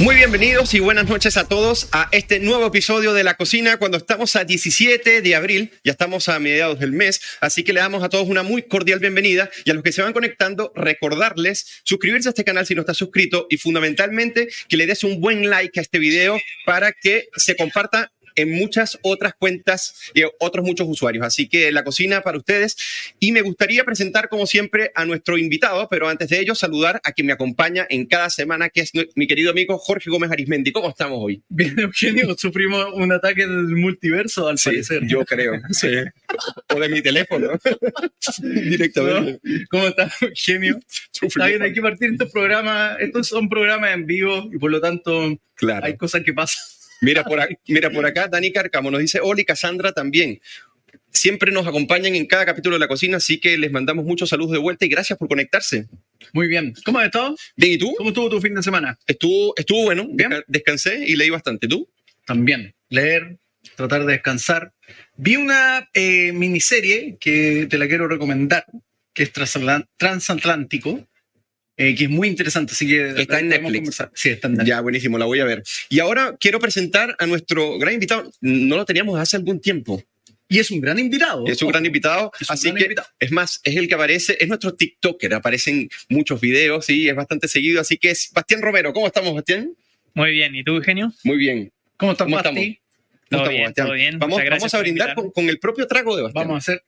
Muy bienvenidos y buenas noches a todos a este nuevo episodio de La Cocina. Cuando estamos a 17 de abril, ya estamos a mediados del mes, así que le damos a todos una muy cordial bienvenida y a los que se van conectando recordarles suscribirse a este canal si no está suscrito y fundamentalmente que le des un buen like a este video para que se comparta en muchas otras cuentas y otros muchos usuarios. Así que la cocina para ustedes. Y me gustaría presentar, como siempre, a nuestro invitado, pero antes de ello, saludar a quien me acompaña en cada semana, que es mi querido amigo Jorge Gómez Arismendi. ¿Cómo estamos hoy? Bien, Eugenio, sufrimos un ataque del multiverso, al parecer. Yo creo, sí. O de mi teléfono. Directamente. ¿Cómo estás, Eugenio? Está bien, hay que partir estos programas. Estos son programas en vivo y por lo tanto claro. hay cosas que pasan. Mira por, acá, mira por acá, Dani Carcamo nos dice, Oli, Cassandra también. Siempre nos acompañan en cada capítulo de la cocina, así que les mandamos muchos saludos de vuelta y gracias por conectarse. Muy bien. ¿Cómo has estado? Bien, ¿y tú? ¿Cómo estuvo tu fin de semana? Estuvo, estuvo bueno. ¿Bien? Descansé y leí bastante. ¿Tú? También. Leer, tratar de descansar. Vi una eh, miniserie que te la quiero recomendar, que es Transatlántico. Eh, que es muy interesante, así que... Está en Netflix. Sí, está en Netflix. Ya, buenísimo, la voy a ver. Y ahora quiero presentar a nuestro gran invitado. No lo teníamos hace algún tiempo. Y es un gran invitado. Es un gran invitado. así que, es más, es el que aparece, es nuestro TikToker, aparecen muchos videos y es bastante seguido. Así que es Bastián Romero. ¿Cómo estamos, Bastián? Muy bien. ¿Y tú, Eugenio? Muy bien. ¿Cómo, estamos, ¿Cómo estamos? ¿Todo, bien, todo bien. Vamos, vamos a brindar con, con, el propio trago de Bastián. Vamos a hacer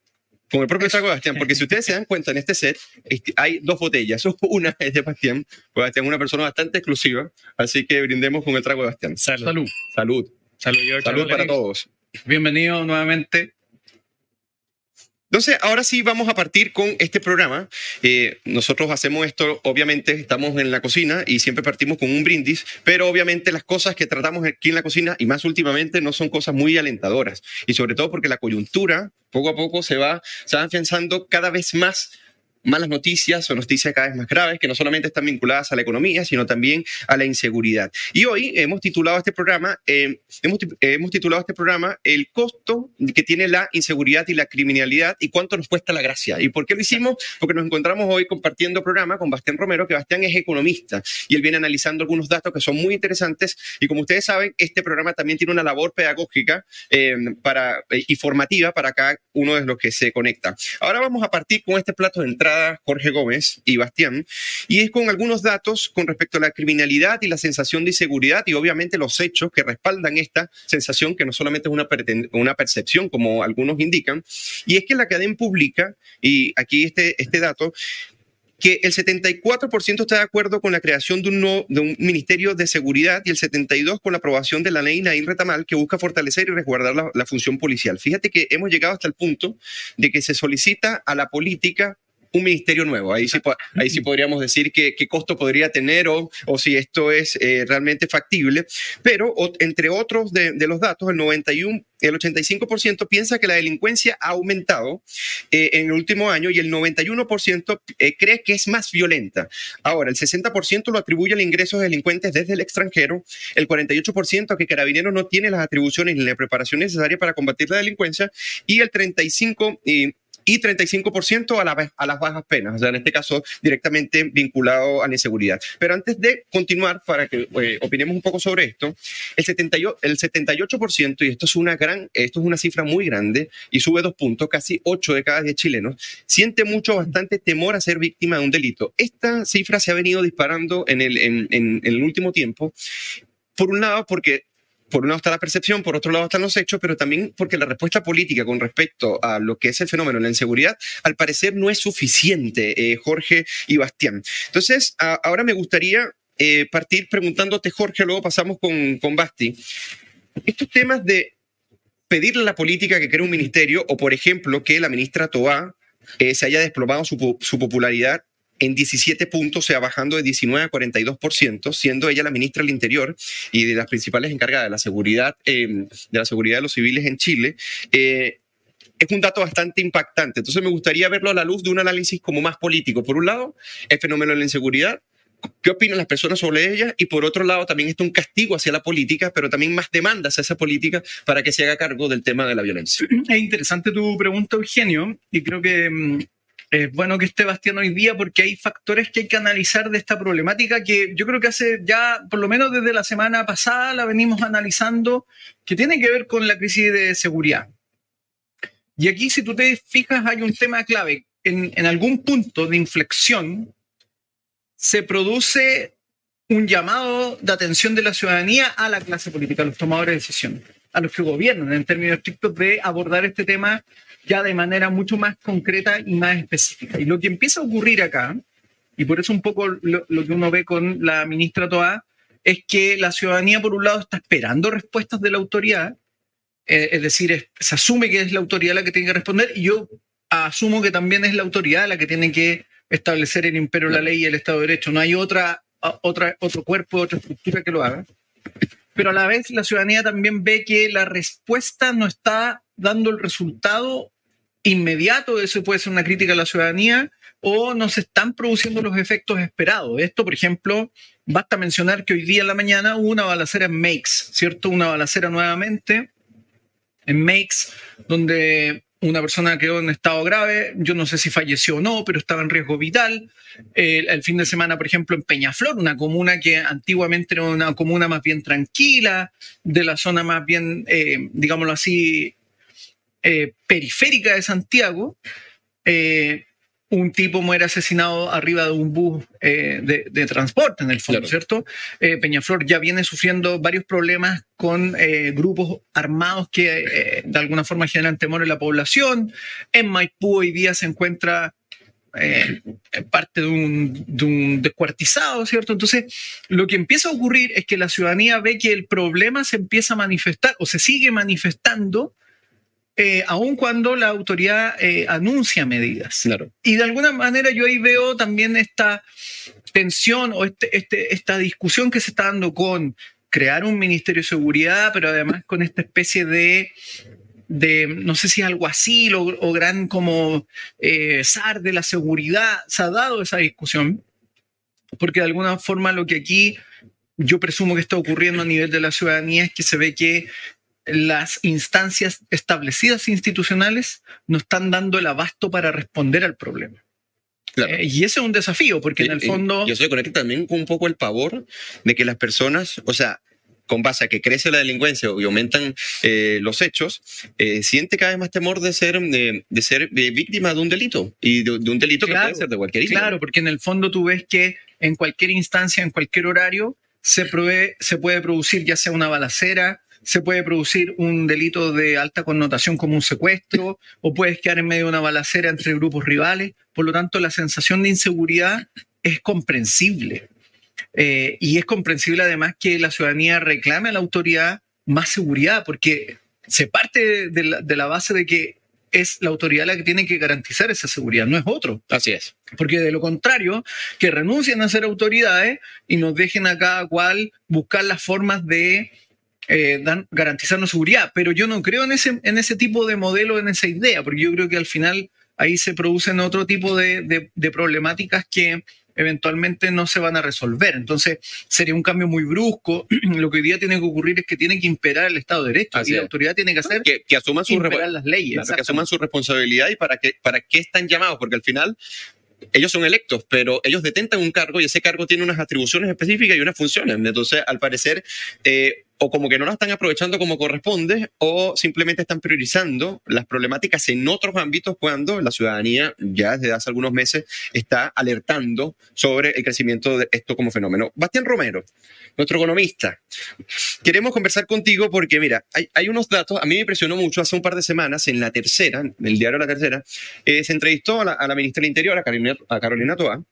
con el propio trago de Bastián, porque si ustedes se dan cuenta en este set, este, hay dos botellas. Una es de Bastián, Bastián es una persona bastante exclusiva, así que brindemos con el trago de Bastián. Salud. Salud. Salud, Salud, Salud para todos. Bienvenido nuevamente entonces, ahora sí vamos a partir con este programa. Eh, nosotros hacemos esto, obviamente, estamos en la cocina y siempre partimos con un brindis, pero obviamente las cosas que tratamos aquí en la cocina, y más últimamente, no son cosas muy alentadoras. Y sobre todo porque la coyuntura, poco a poco, se va, se va afianzando cada vez más malas noticias o noticias cada vez más graves que no solamente están vinculadas a la economía, sino también a la inseguridad. Y hoy hemos titulado este programa, eh, hemos, hemos, titulado este programa El costo que tiene la inseguridad y la criminalidad y cuánto nos cuesta la gracia. ¿Y por qué lo hicimos? Porque nos encontramos hoy compartiendo programa con Bastián Romero, que Bastián es economista y él viene analizando algunos datos que son muy interesantes. Y como ustedes saben, este programa también tiene una labor pedagógica eh, para, eh, y formativa para cada uno de los que se conecta. Ahora vamos a partir con este plato de entrada Jorge Gómez y Bastián, y es con algunos datos con respecto a la criminalidad y la sensación de inseguridad y obviamente los hechos que respaldan esta sensación que no solamente es una, una percepción como algunos indican, y es que la cadena publica, y aquí este, este dato, que el 74% está de acuerdo con la creación de un, de un, Ministerio de Seguridad y el 72% con la aprobación de la ley Naín Retamal que busca fortalecer y resguardar la, función policial. Fíjate que hemos llegado hasta el punto de que se solicita a la política un ministerio nuevo. Ahí sí, ahí sí podríamos decir qué costo podría tener o, o si esto es eh, realmente factible. Pero entre otros de, de, los datos, el 91, el 85% piensa que la delincuencia ha aumentado eh, en el último año y el 91% eh, cree que es más violenta. Ahora, el 60% lo atribuye al ingreso de delincuentes desde el extranjero, el 48% a que Carabineros no tiene las atribuciones ni la preparación necesaria para combatir la delincuencia y el 35% y 35% a, la, a las bajas penas, o sea, en este caso directamente vinculado a la inseguridad. Pero antes de continuar, para que eh, opinemos un poco sobre esto, el, 78, el 78%, y esto es una gran, esto es una cifra muy grande, y sube dos puntos, casi 8 de cada 10 chilenos, siente mucho, bastante temor a ser víctima de un delito. Esta cifra se ha venido disparando en el, en el último tiempo, por un lado, porque por un lado está la percepción, por otro lado están los hechos, pero también porque la respuesta política con respecto a lo que es el fenómeno de la inseguridad, al parecer no es suficiente, eh, Jorge y Bastián. Entonces, ahora me gustaría eh, partir preguntándote, Jorge, luego pasamos con, con Basti. Estos temas de pedirle a la política que cree un ministerio, o por ejemplo, que la ministra Toá eh, se haya desplomado su, su popularidad en 17 puntos, o sea, bajando de 19 a 42%, siendo ella la ministra del Interior y de las principales encargadas de la seguridad, eh, de la seguridad de los civiles en Chile. Eh, es un dato bastante impactante. Entonces me gustaría verlo a la luz de un análisis como más político. Por un lado, el fenómeno de la inseguridad, qué opinan las personas sobre ella y por otro lado también está un castigo hacia la política, pero también más demandas a esa política para que se haga cargo del tema de la violencia. Es interesante tu pregunta, Eugenio, y creo que es bueno que esté Bastián hoy día porque hay factores que hay que analizar de esta problemática que yo creo que hace ya, por lo menos desde la semana pasada, la venimos analizando, que tiene que ver con la crisis de seguridad. Y aquí, si tú te fijas, hay un tema clave. En, en algún punto de inflexión se produce un llamado de atención de la ciudadanía a la clase política, a los tomadores de decisión, a los que gobiernan en términos estrictos de abordar este tema ya de manera mucho más concreta y más específica. Y lo que empieza a ocurrir acá, y por eso un poco lo, que uno ve con la ministra Toa, es que la ciudadanía, por un lado, está esperando respuestas de la autoridad, eh, es decir, se asume que es la autoridad la que tiene que responder, y yo asumo que también es la autoridad la que tiene que establecer el imperio la ley y el Estado de Derecho. No hay otra, otra, otro cuerpo, otra estructura que lo haga. Pero a la vez la ciudadanía también ve que la respuesta no está dando el resultado inmediato, eso puede ser una crítica a la ciudadanía, o no se están produciendo los efectos esperados. Esto, por ejemplo, basta mencionar que hoy día en la mañana hubo una balacera en Makes, ¿cierto? Una balacera nuevamente en Makes, donde una persona quedó en estado grave, yo no sé si falleció o no, pero estaba en riesgo vital. el fin de semana, por ejemplo, en Peñaflor, una comuna que antiguamente era una comuna más bien tranquila, de la zona más bien, eh, digámoslo así, eh, periférica de Santiago, eh, un tipo muere asesinado arriba de un bus eh, de, transporte, en el fondo, ¿cierto? Peñaflor ya viene sufriendo varios problemas con grupos armados que de alguna forma generan temor en la población. En Maipú hoy día se encuentra parte de un, de un, descuartizado, ¿cierto? Entonces, lo que empieza a ocurrir es que la ciudadanía ve que el problema se empieza a manifestar o se sigue manifestando eh, aun cuando la autoridad eh, anuncia medidas. Claro. Y de alguna manera yo ahí veo también esta tensión o este, este, esta discusión que se está dando con crear un Ministerio de Seguridad, pero además con esta especie de, de no sé si algo así, o, o gran como eh, SAR de la seguridad, se ha dado esa discusión, porque de alguna forma lo que aquí yo presumo que está ocurriendo a nivel de la ciudadanía es que se ve que las instancias establecidas institucionales no están dando el abasto para responder al problema. Eh, y ese es un desafío, porque en el fondo... Yo se conecta también con un poco el pavor de que las personas, o sea, con base a que crece la delincuencia y aumentan eh, los hechos, eh, siente cada vez más temor de ser, de, ser víctima de un delito y de, un delito que puede ser de cualquier índole. Claro, porque en el fondo tú ves que en cualquier instancia, en cualquier horario, se, se puede producir ya sea una balacera, se puede producir un delito de alta connotación como un secuestro o puedes quedar en medio de una balacera entre grupos rivales. Por lo tanto, la sensación de inseguridad es comprensible. Eh, y es comprensible además que la ciudadanía reclame a la autoridad más seguridad, porque se parte de la, de la base de que es la autoridad la que tiene que garantizar esa seguridad, no es otro. Así es. Porque de lo contrario, que renuncien a ser autoridades y nos dejen a cada cual buscar las formas de eh, dan, garantizarnos seguridad, pero yo no creo en ese, en ese tipo de modelo, en esa idea, porque yo creo que al final ahí se producen otro tipo de, de, problemáticas que eventualmente no se van a resolver. Entonces, sería un cambio muy brusco. Lo que hoy día tiene que ocurrir es que tiene que imperar el Estado de Derecho y la autoridad tiene que hacer que, que asuman su las leyes. que asuman su responsabilidad y para qué, para qué están llamados, porque al final ellos son electos, pero ellos detentan un cargo y ese cargo tiene unas atribuciones específicas y unas funciones. Entonces, al parecer, eh, o como que no la están aprovechando como corresponde, o simplemente están priorizando las problemáticas en otros ámbitos cuando la ciudadanía ya desde hace algunos meses está alertando sobre el crecimiento de esto como fenómeno. Bastián Romero, nuestro economista, queremos conversar contigo porque, mira, hay, unos datos, a mí me impresionó mucho, hace un par de semanas, en La Tercera, en el diario La Tercera, eh, se entrevistó a la, ministra del Interior, a Carolina, a Carolina Toa,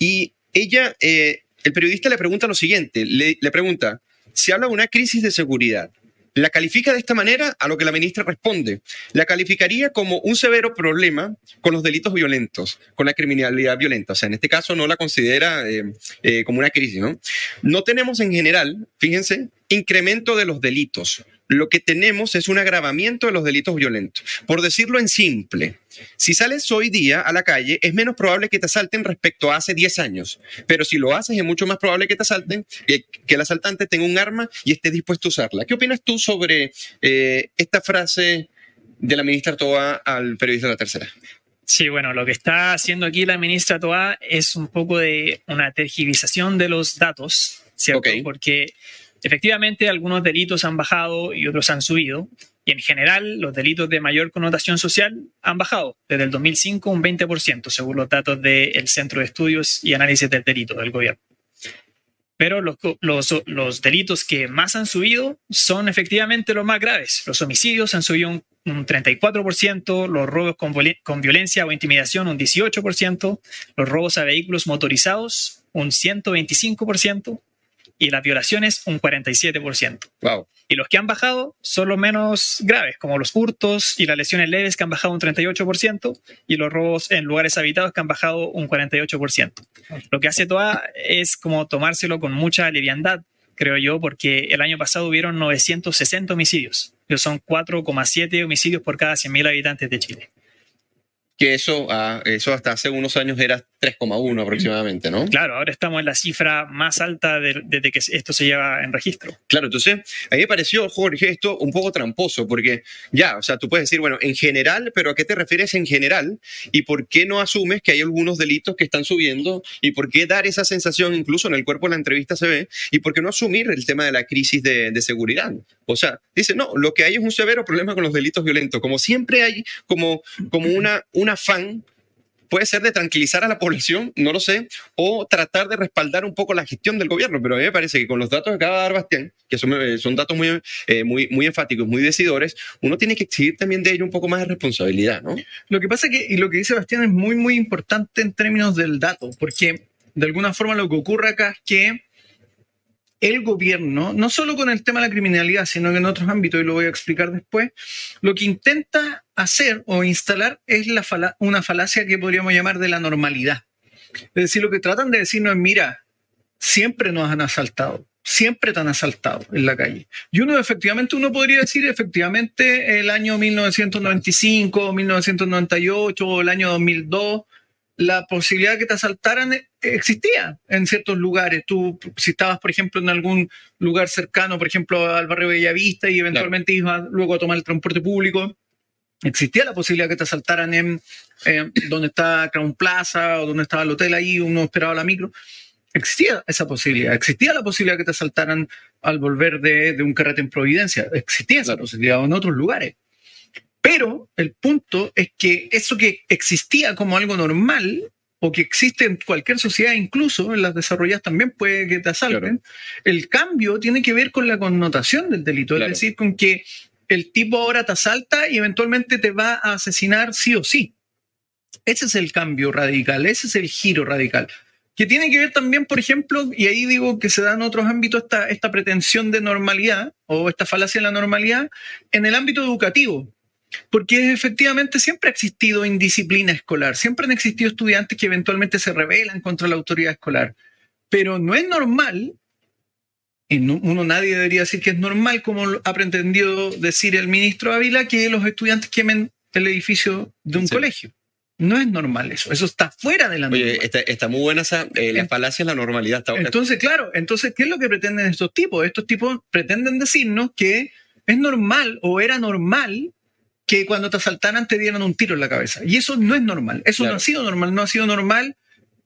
y ella, eh, el periodista le pregunta lo siguiente, le, le pregunta, se habla de una crisis de seguridad. La califica de esta manera a lo que la ministra responde. La calificaría como un severo problema con los delitos violentos, con la criminalidad violenta. O sea, en este caso no la considera eh, eh, como una crisis, ¿no? No tenemos en general, fíjense, incremento de los delitos. Lo que tenemos es un agravamiento de los delitos violentos. Por decirlo en simple, si sales hoy día a la calle, es menos probable que te asalten respecto a hace 10 años. Pero si lo haces, es mucho más probable que te asalten, que, el asaltante tenga un arma y esté dispuesto a usarla. ¿Qué opinas tú sobre eh, esta frase de la ministra Toa al periodista de la tercera? Sí, bueno, lo que está haciendo aquí la ministra Toa es un poco de una tergivización de los datos, ¿cierto? Porque efectivamente algunos delitos han bajado y otros han subido. Y en general, los delitos de mayor connotación social han bajado desde el 2005 un 20%, según los datos del Centro de Estudios y Análisis del Delito del gobierno. Pero los, los, delitos que más han subido son efectivamente los más graves. Los homicidios han subido un, un 34%, los robos con, con violencia o intimidación un 18%, los robos a vehículos motorizados un 125%, y las violaciones un 47%. Wow. Y los que han bajado son los menos graves, como los hurtos y las lesiones leves que han bajado un 38% y los robos en lugares habitados que han bajado un 48%. Lo que hace TOA es como tomárselo con mucha liviandad, creo yo, porque el año pasado hubieron 960 homicidios, son 4,7 homicidios por cada 100.000 habitantes de Chile que eso, ah, eso hasta hace unos años era 3,1 aproximadamente, ¿no? Claro, ahora estamos en la cifra más alta desde que esto se lleva en registro. Claro, entonces a mí me pareció, Jorge, esto un poco tramposo, porque ya, o sea, tú puedes decir, bueno, en general, pero ¿a qué te refieres en general? ¿Y por qué no asumes que hay algunos delitos que están subiendo? ¿Y por qué dar esa sensación, incluso en el cuerpo de la entrevista se ve? ¿Y por qué no asumir el tema de la crisis de, de seguridad? O sea, dice, no, lo que hay es un severo problema con los delitos violentos. Como siempre hay como, como una, un afán puede ser de tranquilizar a la población, no lo sé, o tratar de respaldar un poco la gestión del gobierno, pero a mí me parece que con los datos que acaba de dar Bastián, que son, eh, son datos muy, eh, muy, muy enfáticos, muy decidores, uno tiene que exigir también de ello un poco más de responsabilidad, ¿no? Lo que pasa es que, y lo que dice Bastián es muy, muy importante en términos del dato, porque de alguna forma lo que ocurre acá es que el gobierno, no solo con el tema de la criminalidad, sino que en otros ámbitos, y lo voy a explicar después, lo que intenta hacer o instalar es la una falacia que podríamos llamar de la normalidad. Es decir, lo que tratan de decirnos es, mira, siempre nos han asaltado, siempre te han asaltado en la calle. Y uno efectivamente, uno podría decir efectivamente el año 1995, 1998 o el año 2002 la posibilidad de que te asaltaran eh, existía en ciertos lugares. Tú, si estabas, por ejemplo, en algún lugar cercano, por ejemplo, al barrio Bellavista y eventualmente ibas luego a tomar el transporte público, existía la posibilidad de que te asaltaran en donde está Crown Plaza o donde estaba el hotel ahí, uno esperaba la micro. Existía esa posibilidad. Existía la posibilidad de que te asaltaran al volver de, de un carrete en Providencia. Existía esa posibilidad en otros lugares. Pero el punto es que eso que existía como algo normal o que existe en cualquier sociedad, incluso en las desarrolladas también puede que te asalten, el cambio tiene que ver con la connotación del delito, es decir, con que el tipo ahora te asalta y eventualmente te va a asesinar sí o sí. Ese es el cambio radical, ese es el giro radical. Que tiene que ver también, por ejemplo, y ahí digo que se da en otros ámbitos esta, esta pretensión de normalidad o esta falacia de la normalidad en el ámbito educativo. Porque efectivamente siempre ha existido indisciplina escolar, siempre han existido estudiantes que eventualmente se rebelan contra la autoridad escolar, pero no es normal, y uno nadie debería decir que es normal, como ha pretendido decir el ministro Ávila, que los estudiantes quemen el edificio de un colegio. No es normal eso, eso está fuera de la normalidad. Oye, está, muy buena esa, eh, la falacia la normalidad. entonces, claro, entonces, ¿qué es lo que pretenden estos tipos? Estos tipos pretenden decirnos que es normal o era normal que cuando te asaltaran te dieran un tiro en la cabeza. Y eso no es normal. Eso no ha sido normal. No ha sido normal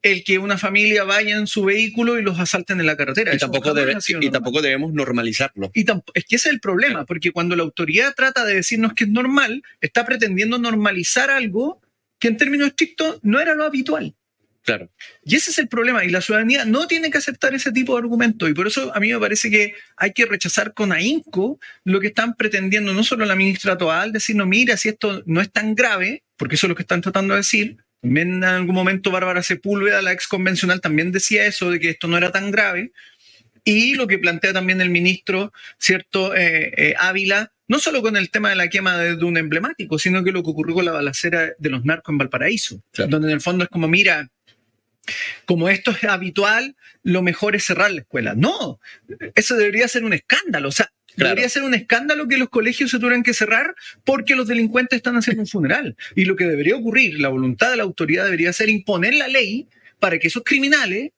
el que una familia vaya en su vehículo y los asalten en la carretera. Y, tampoco, y tampoco, debemos normalizarlo. Y es que ese es el problema, porque cuando la autoridad trata de decirnos que es normal, está pretendiendo normalizar algo que en términos estrictos no era lo habitual. Claro. Y ese es el problema. Y la ciudadanía no tiene que aceptar ese tipo de argumento. Y por eso a mí me parece que hay que rechazar con ahínco lo que están pretendiendo, no solo la ministra Toal, decir, no, mira, si esto no es tan grave, porque eso es lo que están tratando de decir. También en algún momento Bárbara Sepúlveda, la ex convencional, también decía eso, de que esto no era tan grave. Y lo que plantea también el ministro, ¿cierto? Eh, eh, Ávila, no solo con el tema de la quema de, un emblemático, sino que lo que ocurrió con la balacera de los narcos en Valparaíso, donde en el fondo es como, mira, como esto es habitual, lo mejor es cerrar la escuela. No, eso debería ser un escándalo. O sea, debería ser un escándalo que los colegios se tuvieran que cerrar porque los delincuentes están haciendo un funeral. Y lo que debería ocurrir, la voluntad de la autoridad debería ser imponer la ley para que esos criminales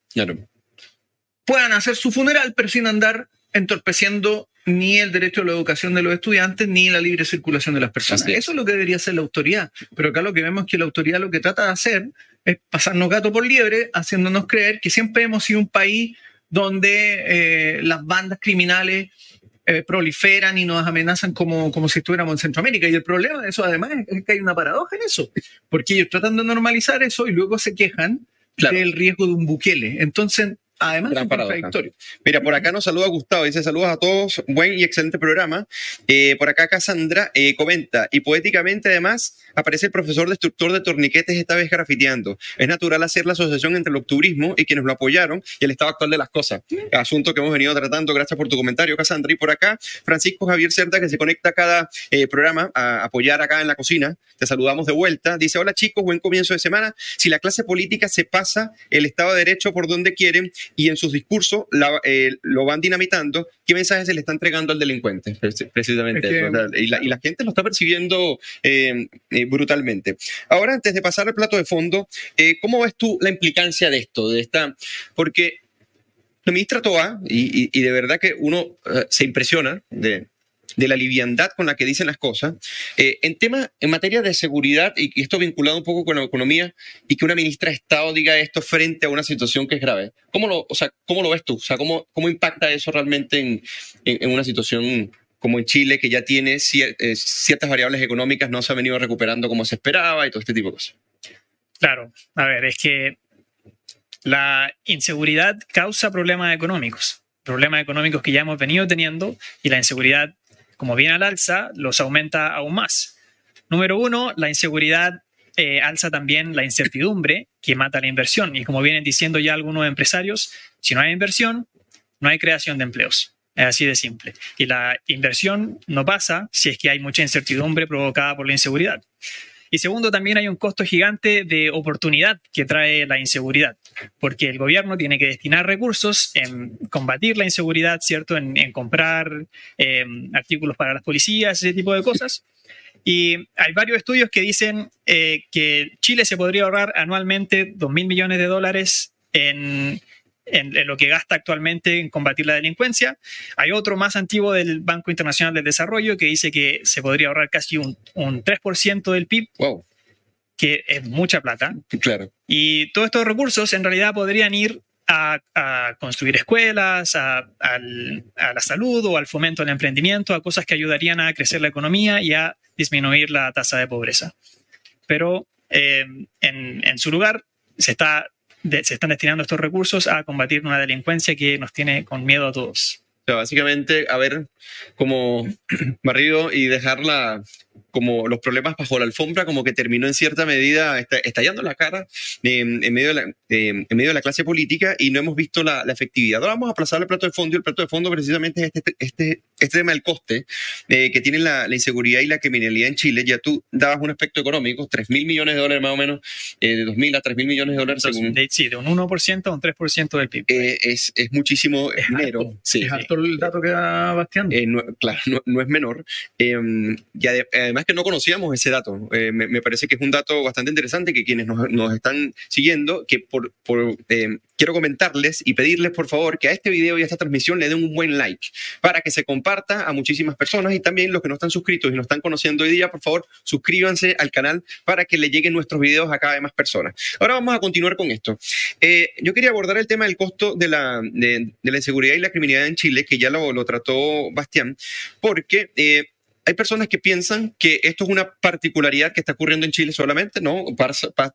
puedan hacer su funeral, pero sin andar entorpeciendo ni el derecho a la educación de los estudiantes, ni la libre circulación de las personas. Eso es lo que debería hacer la autoridad. Pero acá lo que vemos es que la autoridad lo que trata de hacer es pasarnos gato por liebre, haciéndonos creer que siempre hemos sido un país donde eh, las bandas criminales eh, proliferan y nos amenazan como, como si estuviéramos en Centroamérica. Y el problema de eso, además, es que hay una paradoja en eso, porque ellos tratan de normalizar eso y luego se quejan del riesgo de un buquele. Entonces, Además, Gran contradictorio. Mira, por acá nos saluda Gustavo, dice saludos a todos, buen y excelente programa. Eh, por acá Cassandra eh, comenta, y poéticamente además aparece el profesor destructor de torniquetes esta vez grafiteando. Es natural hacer la asociación entre el octubrismo y quienes lo apoyaron y el estado actual de las cosas. Asunto que hemos venido tratando, gracias por tu comentario, Cassandra. Y por acá, Francisco Javier Cerda, que se conecta a cada eh, programa a apoyar acá en la cocina. Te saludamos de vuelta. Dice, hola chicos, buen comienzo de semana. Si la clase política se pasa el Estado de Derecho por donde quieren, y en sus discursos eh, lo van dinamitando, ¿qué mensaje se le está entregando al delincuente? Precisamente Y, la, gente lo está percibiendo eh, eh, brutalmente. Ahora, antes de pasar al plato de fondo, ¿cómo ves tú la implicancia de esto? De esta, porque la ministra Toa, y, y de verdad que uno se impresiona de, de la liviandad con la que dicen las cosas. Eh, en tema, en materia de seguridad, y, esto vinculado un poco con la economía, y que una ministra de Estado diga esto frente a una situación que es grave. ¿Cómo lo, o sea, ¿cómo lo ves tú? O sea, ¿cómo, cómo impacta eso realmente en, en, una situación como en Chile, que ya tiene eh, ciertas variables económicas, no se ha venido recuperando como se esperaba y todo este tipo de cosas? Claro, a ver, es que la inseguridad causa problemas económicos, problemas económicos que ya hemos venido teniendo y la inseguridad como viene al alza, los aumenta aún más. Número uno, la inseguridad eh, alza también la incertidumbre que mata la inversión. Y como vienen diciendo ya algunos empresarios, si no hay inversión, no hay creación de empleos. Es así de simple. Y la inversión no pasa si es que hay mucha incertidumbre provocada por la inseguridad. Y segundo, también hay un costo gigante de oportunidad que trae la inseguridad, porque el gobierno tiene que destinar recursos en combatir la inseguridad, ¿cierto? En, comprar em, artículos para las policías, ese tipo de cosas. Y hay varios estudios que dicen eh, que Chile se podría ahorrar anualmente 2 mil millones de dólares en en, lo que gasta actualmente en combatir la delincuencia. Hay otro más antiguo del Banco Internacional del Desarrollo que dice que se podría ahorrar casi un, un 3% del PIB. Wow. Que es mucha plata. Claro. Y todos estos recursos en realidad podrían ir a, construir escuelas, a, la salud o al fomento del emprendimiento, a cosas que ayudarían a crecer la economía y a disminuir la tasa de pobreza. Pero eh, en, en, su lugar se está se están destinando estos recursos a combatir una delincuencia que nos tiene con miedo a todos. Básicamente, a ver, como barrido y dejarla como los problemas bajo la alfombra, como que terminó en cierta medida estallando la cara en, medio de la, en medio de la clase política y no hemos visto la, efectividad. Ahora vamos a aplazar el plato de fondo y el plato de fondo precisamente es este, este, este tema del coste eh, que tiene la, inseguridad y la criminalidad en Chile. Ya tú dabas un aspecto económico, 3 mil millones de dólares más o menos, eh, de 2 mil a 3 mil millones de dólares según... sí, de un 1% a un 3% del PIB. Eh, es, es, muchísimo dinero. Sí, es alto el dato que da Bastián. claro, no, es menor. Em, y además que no conocíamos ese dato. Eh, me, parece que es un dato bastante interesante que quienes nos, están siguiendo, que por, eh, quiero comentarles y pedirles por favor que a este video y a esta transmisión le den un buen like para que se comparta a muchísimas personas y también los que no están suscritos y nos están conociendo hoy día, por favor, suscríbanse al canal para que le lleguen nuestros videos a cada vez más personas. Ahora vamos a continuar con esto. Eh, yo quería abordar el tema del costo de la, de, la inseguridad y la criminalidad en Chile, que ya lo, lo trató Bastián, porque hay personas que piensan que esto es una particularidad que está ocurriendo en Chile solamente, ¿no?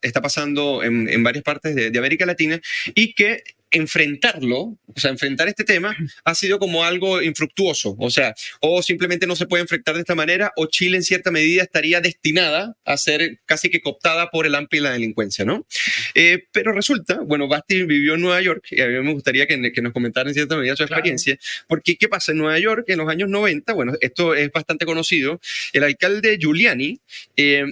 Está pasando en, varias partes de, de América Latina y que enfrentarlo, o sea, enfrentar este tema ha sido como algo infructuoso, o sea, o simplemente no se puede enfrentar de esta manera, o Chile en cierta medida estaría destinada a ser casi que cooptada por el AMPI y la delincuencia, ¿no? Eh, pero resulta, bueno, Basti vivió en Nueva York y a mí me gustaría que, nos comentara en cierta medida su experiencia, porque ¿qué pasa en Nueva York en los años 90? Bueno, esto es bastante conocido, el alcalde Giuliani eh,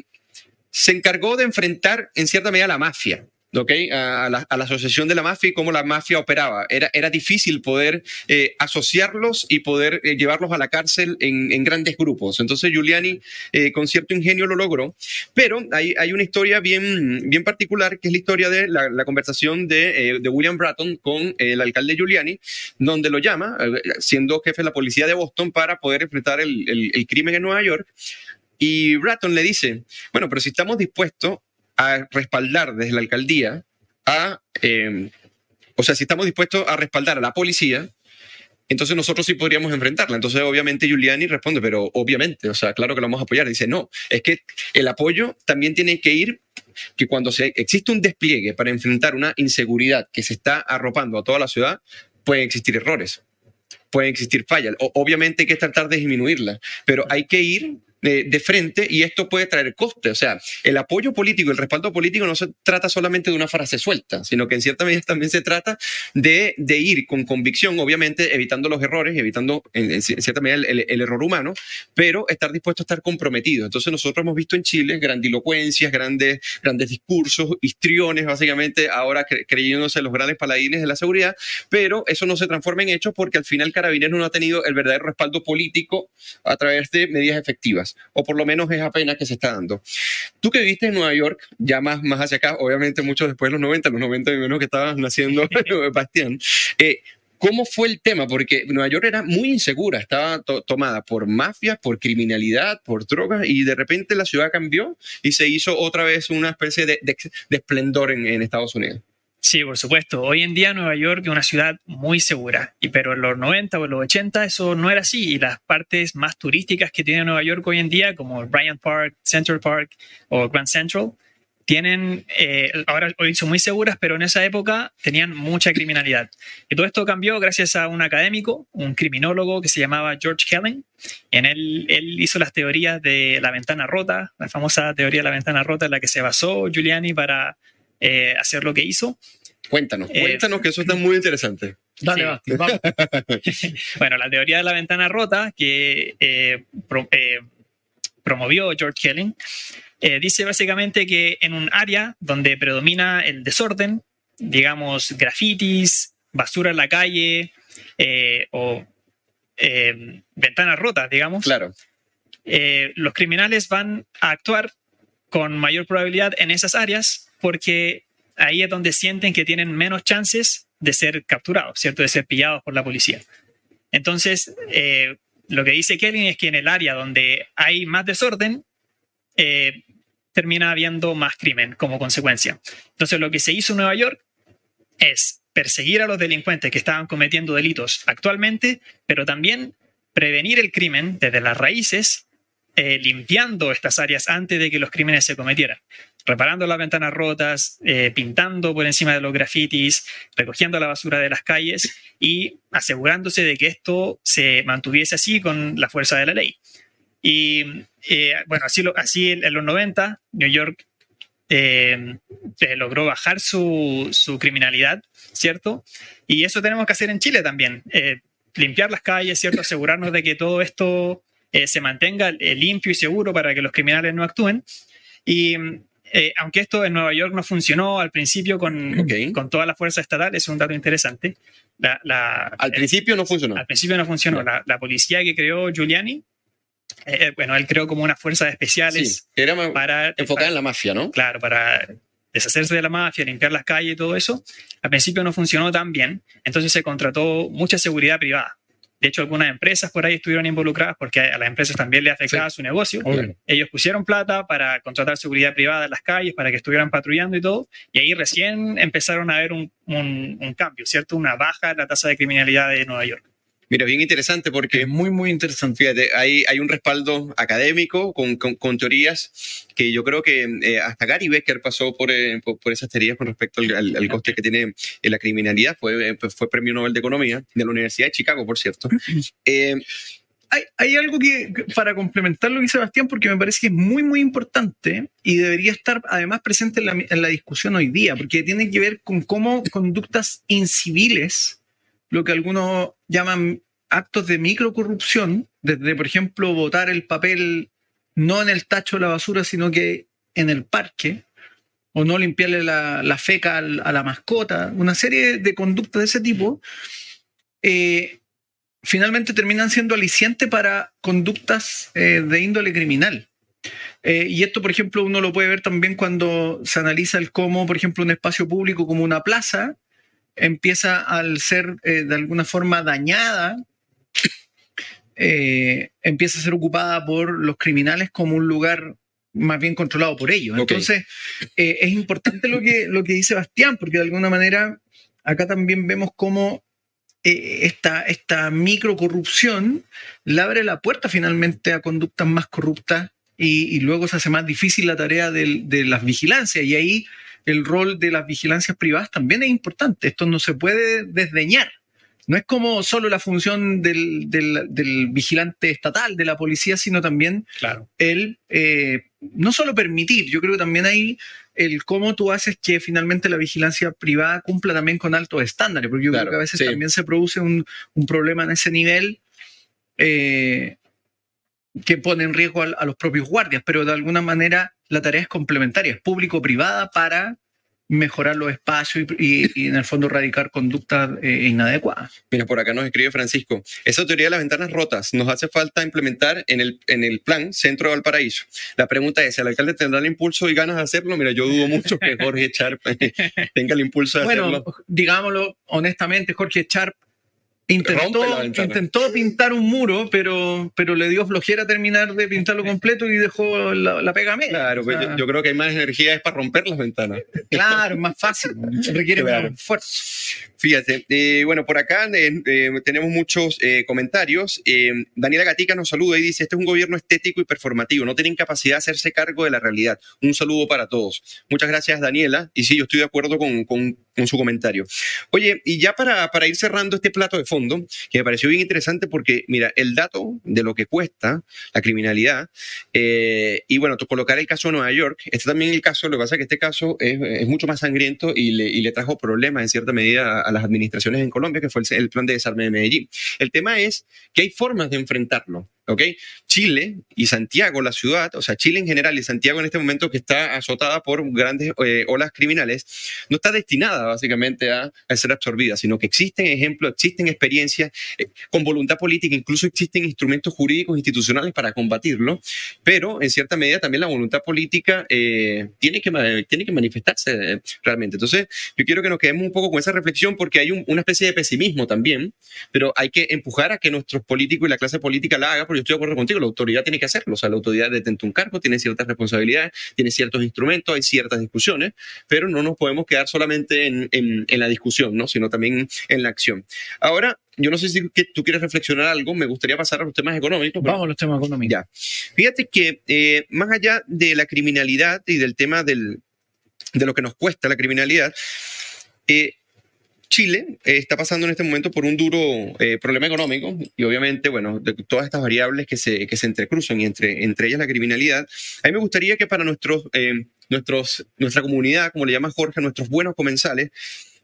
se encargó de enfrentar en cierta medida la mafia ¿okay? a, la, asociación de la mafia y cómo la mafia operaba. Era, era difícil poder eh, asociarlos y poder eh, llevarlos a la cárcel en, grandes grupos. Entonces Giuliani eh, con cierto ingenio lo logró, pero hay, hay, una historia bien, bien particular que es la historia de la, la conversación de, de, William Bratton con el alcalde Giuliani, donde lo llama, siendo jefe de la policía de Boston, para poder enfrentar el, el, el crimen en Nueva York. Y Bratton le dice, bueno, pero si estamos dispuestos a respaldar desde la alcaldía a, em, o sea, si estamos dispuestos a respaldar a la policía, entonces nosotros sí podríamos enfrentarla. Entonces, obviamente, Giuliani responde, pero obviamente, o sea, claro que lo vamos a apoyar. Dice, no, es que el apoyo también tiene que ir, que cuando se, existe un despliegue para enfrentar una inseguridad que se está arropando a toda la ciudad, pueden existir errores, pueden existir fallas. obviamente hay que tratar de disminuirla, pero hay que ir de, frente y esto puede traer coste. O sea, el apoyo político, el respaldo político no se trata solamente de una frase suelta, sino que en cierta medida también se trata de, de ir con convicción, obviamente evitando los errores, evitando en, cierta medida el, error humano, pero estar dispuesto a estar comprometido. Entonces nosotros hemos visto en Chile grandilocuencias, grandes, grandes discursos, histriones, básicamente ahora creyéndose los grandes paladines de la seguridad, pero eso no se transforma en hechos porque al final Carabineros no ha tenido el verdadero respaldo político a través de medidas efectivas o por lo menos es apenas que se está dando. Tú que viviste en Nueva York, ya más, más hacia acá, obviamente mucho después de los 90, los 90 menos que estabas naciendo, Bastián, eh, ¿Cómo fue el tema? Porque Nueva York era muy insegura, estaba tomada por mafias, por criminalidad, por drogas, y de repente la ciudad cambió y se hizo otra vez una especie de, esplendor en Estados Unidos. Sí, por supuesto. Hoy en día Nueva York es una ciudad muy segura, pero en los 90 o los 80 eso no era así y las partes más turísticas que tiene Nueva York hoy en día, como Bryant Park, Central Park o Grand Central, tienen, eh, ahora hoy son muy seguras, pero en esa época tenían mucha criminalidad. Y todo esto cambió gracias a un académico, un criminólogo que se llamaba George Kelling. En él, él hizo las teorías de la ventana rota, la famosa teoría de la ventana rota en la que se basó Giuliani para eh, hacer lo que hizo. Cuéntanos, eh, cuéntanos que eso está muy interesante. Dale, vamos. bueno, la teoría de la ventana rota que eh, promovió George Kelling dice básicamente que en un área donde predomina el desorden, digamos grafitis, basura en la calle o ventanas rotas, digamos, claro. los criminales van a actuar con mayor probabilidad en esas áreas porque ahí es donde sienten que tienen menos chances de ser capturados, ¿cierto? De ser pillados por la policía. Entonces, eh, lo que dice Kelly es que en el área donde hay más desorden, eh, termina habiendo más crimen como consecuencia. Entonces, lo que se hizo en Nueva York es perseguir a los delincuentes que estaban cometiendo delitos actualmente, pero también prevenir el crimen desde las raíces, eh, limpiando estas áreas antes de que los crímenes se cometieran reparando las ventanas rotas, eh, pintando por encima de los grafitis, recogiendo la basura de las calles y asegurándose de que esto se mantuviese así con la fuerza de la ley. Y eh, bueno, así, así en los 90, New York eh, logró bajar su, su, criminalidad, ¿cierto? Y eso tenemos que hacer en Chile también, limpiar las calles, ¿cierto? Asegurarnos de que todo esto se mantenga limpio y seguro para que los criminales no actúen. Y eh, aunque esto en Nueva York no funcionó al principio con, con toda la fuerza estatal, es un dato interesante. al principio no funcionó. Al principio no funcionó. La, policía que creó Giuliani, eh, eh, bueno, él creó como unas fuerzas especiales era para, enfocada en la mafia, ¿no? Claro, para deshacerse de la mafia, limpiar las calles y todo eso. Al principio no funcionó tan bien, entonces se contrató mucha seguridad privada. De hecho, algunas empresas por ahí estuvieron involucradas porque a las empresas también les afectaba su negocio. Ellos pusieron plata para contratar seguridad privada en las calles, para que estuvieran patrullando y todo. Y ahí recién empezaron a ver un, un cambio, ¿cierto? Una baja en la tasa de criminalidad de Nueva York. Mira, bien interesante porque... Es muy, muy interesante. Fíjate, hay, hay un respaldo académico con, con, teorías que yo creo que eh, hasta Gary Becker pasó por, eh, por, esas teorías con respecto al, al, coste que tiene eh, la criminalidad. Fue, fue premio Nobel de Economía de la Universidad de Chicago, por cierto. hay, hay, algo que, para complementar lo que dice Sebastián, porque me parece que es muy, muy importante y debería estar además presente en la, en la discusión hoy día, porque tiene que ver con cómo conductas inciviles lo que algunos llaman actos de microcorrupción, desde, por ejemplo, botar el papel no en el tacho de la basura, sino que en el parque, o no limpiarle la, feca a la mascota, una serie de conductas de ese tipo, eh, finalmente terminan siendo alicientes para conductas eh, de índole criminal. Eh, y esto, por ejemplo, uno lo puede ver también cuando se analiza el cómo, por ejemplo, un espacio público como una plaza empieza al ser de alguna forma dañada, empieza a ser ocupada por los criminales como un lugar más bien controlado por ellos. Entonces, eh, es importante lo que, lo que dice Bastián, porque de alguna manera acá también vemos cómo eh, esta, esta micro corrupción le abre la puerta finalmente a conductas más corruptas y, luego se hace más difícil la tarea de, de las vigilancias. Y ahí el rol de las vigilancias privadas también es importante. Esto no se puede desdeñar. No es como solo la función del, vigilante estatal, de la policía, sino también claro. el eh, no solo permitir, yo creo que también hay el cómo tú haces que finalmente la vigilancia privada cumpla también con altos estándares, porque yo creo que a veces también se produce un, problema en ese nivel eh, que pone en riesgo a, los propios guardias, pero de alguna manera la tarea es complementaria, es público-privada para mejorar los espacios y, en el fondo erradicar conductas eh, inadecuadas. Mira, por acá nos escribe Francisco, esa teoría de las ventanas rotas nos hace falta implementar en el, en el plan Centro de Valparaíso. La pregunta es, ¿el alcalde tendrá el impulso y ganas de hacerlo? Mira, yo dudo mucho que Jorge Charp tenga el impulso de hacerlo. Bueno, digámoslo honestamente, Jorge Charp Intentó, intentó pintar un muro, pero, pero le dio flojera terminar de pintarlo completo y dejó la, pega media. Claro, pues yo, creo que hay más energía es para romper las ventanas. Claro, es más fácil, requiere más esfuerzo. Fíjate, eh, bueno, por acá eh, eh, tenemos muchos comentarios. Daniela Gatica nos saluda y dice, este es un gobierno estético y performativo, no tienen capacidad de hacerse cargo de la realidad. Un saludo para todos. Muchas gracias, Daniela. Y sí, yo estoy de acuerdo con, con, con su comentario. Oye, y ya para, para ir cerrando este plato de fondo, que me pareció bien interesante porque, mira, el dato de lo que cuesta la criminalidad, eh, y bueno, colocar el caso de Nueva York, este también el caso, lo que pasa es que este caso es, mucho más sangriento y le, trajo problemas en cierta medida a, las administraciones en Colombia, que fue el, el plan de desarme de Medellín. El tema es que hay formas de enfrentarlo. ¿Ok? Chile y Santiago, la ciudad, o sea, Chile en general y Santiago en este momento que está azotada por grandes eh, olas criminales, no está destinada básicamente a, ser absorbida, sino que existen ejemplos, existen experiencias eh, con voluntad política, incluso existen instrumentos jurídicos institucionales para combatirlo, pero en cierta medida también la voluntad política eh, tiene, que, tiene que manifestarse realmente. Entonces, yo quiero que nos quedemos un poco con esa reflexión porque hay una especie de pesimismo también, pero hay que empujar a que nuestros políticos y la clase política la haga, porque yo estoy de acuerdo contigo, la autoridad tiene que hacerlo, o sea, la autoridad detenta un cargo, tiene ciertas responsabilidades, tiene ciertos instrumentos, hay ciertas discusiones, pero no nos podemos quedar solamente en, en, la discusión, ¿no? sino también en la acción. Ahora, yo no sé si tú quieres reflexionar algo, me gustaría pasar a los temas económicos. Vamos a los temas económicos. Ya. Fíjate que eh, más allá de la criminalidad y del tema del, de lo que nos cuesta la criminalidad, eh, Chile eh, está pasando en este momento por un duro eh, problema económico y obviamente, bueno, de todas estas variables que se, que se entrecruzan y entre, entre ellas la criminalidad, a mí me gustaría que para nuestros, eh, nuestros, nuestra comunidad, como le llama Jorge, nuestros buenos comensales,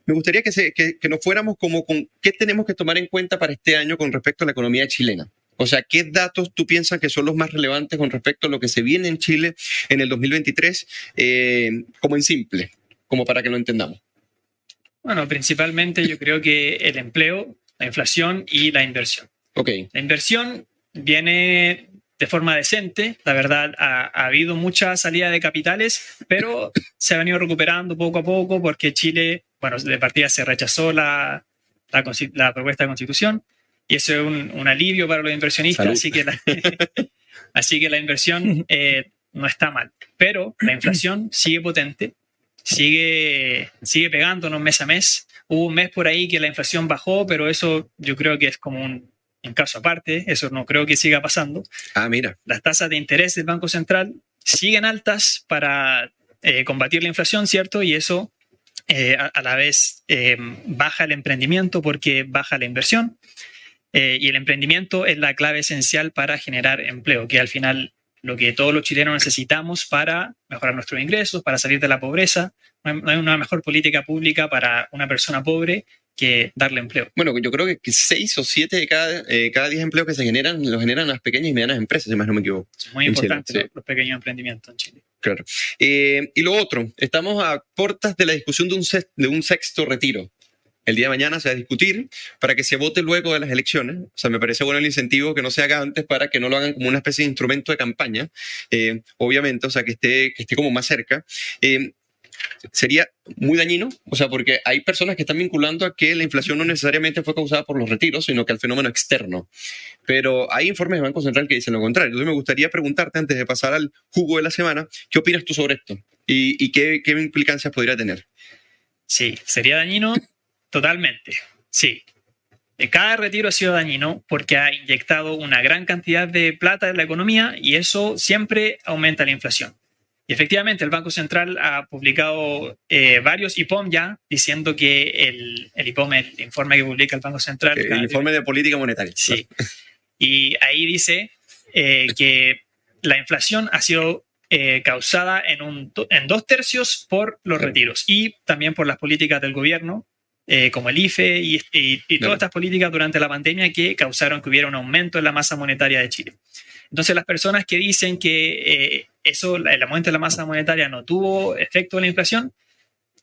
me gustaría que, se, que, que nos fuéramos como con qué tenemos que tomar en cuenta para este año con respecto a la economía chilena. O sea, ¿qué datos tú piensas que son los más relevantes con respecto a lo que se viene en Chile en el 2023, como en simple, como para que lo entendamos? Bueno, principalmente yo creo que el empleo, la inflación y la inversión. Ok. La inversión viene de forma decente. La verdad, ha, habido mucha salida de capitales, pero se ha venido recuperando poco a poco porque Chile, bueno, de partida se rechazó la, la, propuesta de constitución y eso es un, alivio para los inversionistas. Así que, la, así que la inversión eh, no está mal, pero la inflación sigue potente sigue, sigue pegándonos mes a mes. Hubo un mes por ahí que la inflación bajó, pero eso yo creo que es como un, caso aparte, eso no creo que siga pasando. Ah, mira. Las tasas de interés del Banco Central siguen altas para eh, combatir la inflación, ¿cierto? Y eso eh, a, la vez eh, baja el emprendimiento porque baja la inversión. y el emprendimiento es la clave esencial para generar empleo, que al final lo que todos los chilenos necesitamos para mejorar nuestros ingresos, para salir de la pobreza. No hay una mejor política pública para una persona pobre que darle empleo. Bueno, yo creo que seis o siete de cada, eh, cada diez empleos que se generan los generan las pequeñas y medianas empresas, si más no me equivoco. Es muy importante los pequeños emprendimientos en Chile. Claro. Eh, y lo otro, estamos a puertas de la discusión de un, de un sexto retiro el día de mañana se va a discutir para que se vote luego de las elecciones. O sea, me parece bueno el incentivo que no se haga antes para que no lo hagan como una especie de instrumento de campaña, eh, obviamente, o sea, que esté, que esté como más cerca. Eh, sería muy dañino, o sea, porque hay personas que están vinculando a que la inflación no necesariamente fue causada por los retiros, sino que al fenómeno externo. Pero hay informes del Banco Central que dicen lo contrario. Entonces me gustaría preguntarte, antes de pasar al jugo de la semana, ¿qué opinas tú sobre esto? ¿Y, qué, qué implicancias podría tener? Sí, sería dañino Totalmente, sí. Cada retiro ha sido dañino porque ha inyectado una gran cantidad de plata en la economía y eso siempre aumenta la inflación. Y efectivamente, el Banco Central ha publicado eh, varios IPOM ya diciendo que el, el IPOM, el informe que publica el Banco Central. El informe de política monetaria. Sí. Y ahí dice eh, que la inflación ha sido eh, causada en, un, en dos tercios por los retiros y también por las políticas del gobierno eh, como el IFE y, todas estas políticas durante la pandemia que causaron que hubiera un aumento en la masa monetaria de Chile. Entonces, las personas que dicen que eh, eso, el aumento de la masa monetaria no tuvo efecto en la inflación,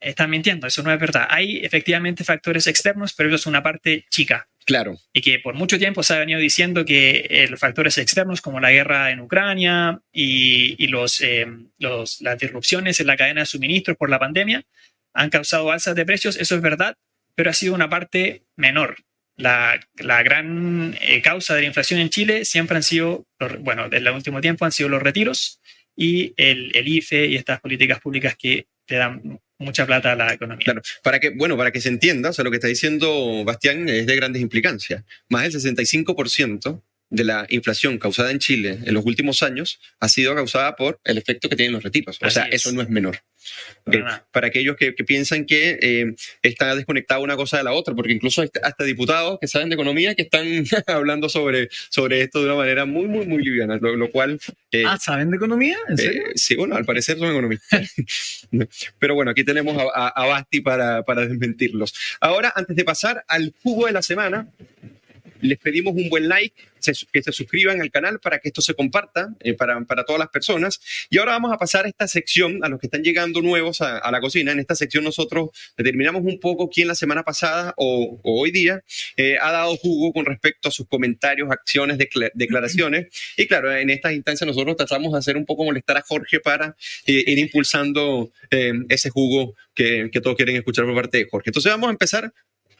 están mintiendo, eso no es verdad. Hay efectivamente factores externos, pero eso es una parte chica. Claro. Y que por mucho tiempo se ha venido diciendo que eh, los factores externos, como la guerra en Ucrania y, los, los, las disrupciones en la cadena de suministros por la pandemia, han causado alzas de precios, eso es verdad, pero ha sido una parte menor. La, la gran eh, causa de la inflación en Chile siempre han sido, bueno, en el último tiempo han sido los retiros y el, el IFE y estas políticas públicas que te dan mucha plata a la economía. Claro, para que, bueno, para que se entienda, o sea, lo que está diciendo Bastián es de grandes implicancias. Más del 65% de la inflación causada en Chile en los últimos años ha sido causada por el efecto que tienen los retiros. O sea, eso no es menor. Para aquellos que, piensan que eh, está desconectada una cosa de la otra, porque incluso hasta diputados que saben de economía que están hablando sobre, sobre esto de una manera muy, muy, muy liviana, lo, cual... Eh, ah, ¿saben de economía? ¿En serio? Eh, sí, bueno, al parecer son economistas. Pero bueno, aquí tenemos a, a Basti para, para desmentirlos. Ahora, antes de pasar al jugo de la semana, les pedimos un buen like, que se suscriban al canal para que esto se comparta eh, para, para, todas las personas. Y ahora vamos a pasar a esta sección, a los que están llegando nuevos a, la cocina. En esta sección nosotros determinamos un poco quién la semana pasada o, hoy día eh, ha dado jugo con respecto a sus comentarios, acciones, declaraciones. Y claro, en estas instancias nosotros tratamos de hacer un poco molestar a Jorge para eh, ir impulsando ese jugo que, que todos quieren escuchar por parte de Jorge. Entonces vamos a empezar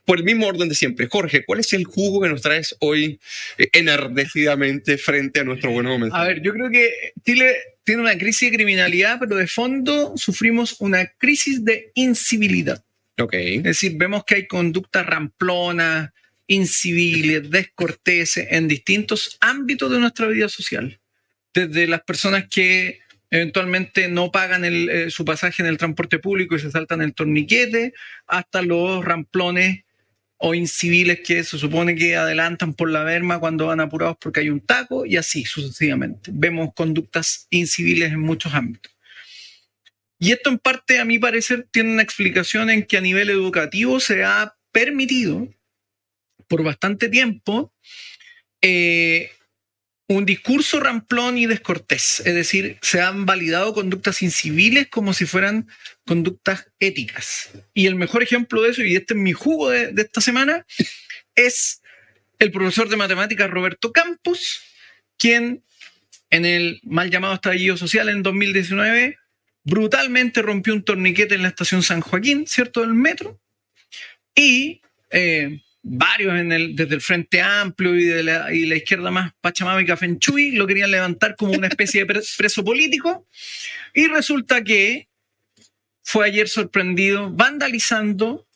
por el mismo orden de siempre. Jorge, ¿cuál es el jugo que nos traes hoy eh, enardecidamente frente a nuestro buen momento? A ver, yo creo que Chile tiene una crisis de criminalidad, pero de fondo sufrimos una crisis de incivilidad. Ok. Es decir, vemos que hay conductas ramplonas, inciviles, descorteses en distintos ámbitos de nuestra vida social. Desde las personas que eventualmente no pagan eh, su pasaje en el transporte público y se saltan el torniquete, hasta los ramplones o inciviles que se supone que adelantan por la berma cuando van apurados porque hay un taco y así sucesivamente. Vemos conductas inciviles en muchos ámbitos. Y esto en parte, a mi parecer, tiene una explicación en que a nivel educativo se ha permitido por bastante tiempo eh, un discurso ramplón y descortés, es decir, se han validado conductas inciviles como si fueran conductas éticas. Y el mejor ejemplo de eso, y este es mi jugo de, esta semana, es el profesor de matemáticas Roberto Campos, quien en el mal llamado estallido social en 2019 brutalmente rompió un torniquete en la estación San Joaquín, ¿cierto? Del metro. Y eh, varios en el, desde el Frente Amplio y de la, y la izquierda más pachamámica Fenchuy lo querían levantar como una especie de preso político. Y resulta que fue ayer sorprendido vandalizando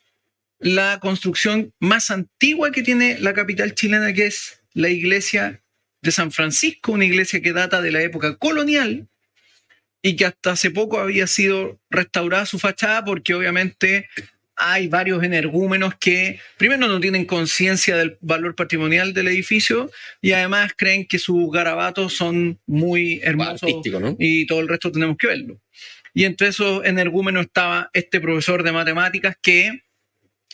la construcción más antigua que tiene la capital chilena, que es la iglesia de San Francisco, una iglesia que data de la época colonial y que hasta hace poco había sido restaurada su fachada porque obviamente hay varios energúmenos que primero no tienen conciencia del valor patrimonial del edificio y además creen que sus garabatos son muy hermosos y todo el resto tenemos que verlo. Y entre esos energúmenos estaba este profesor de matemáticas que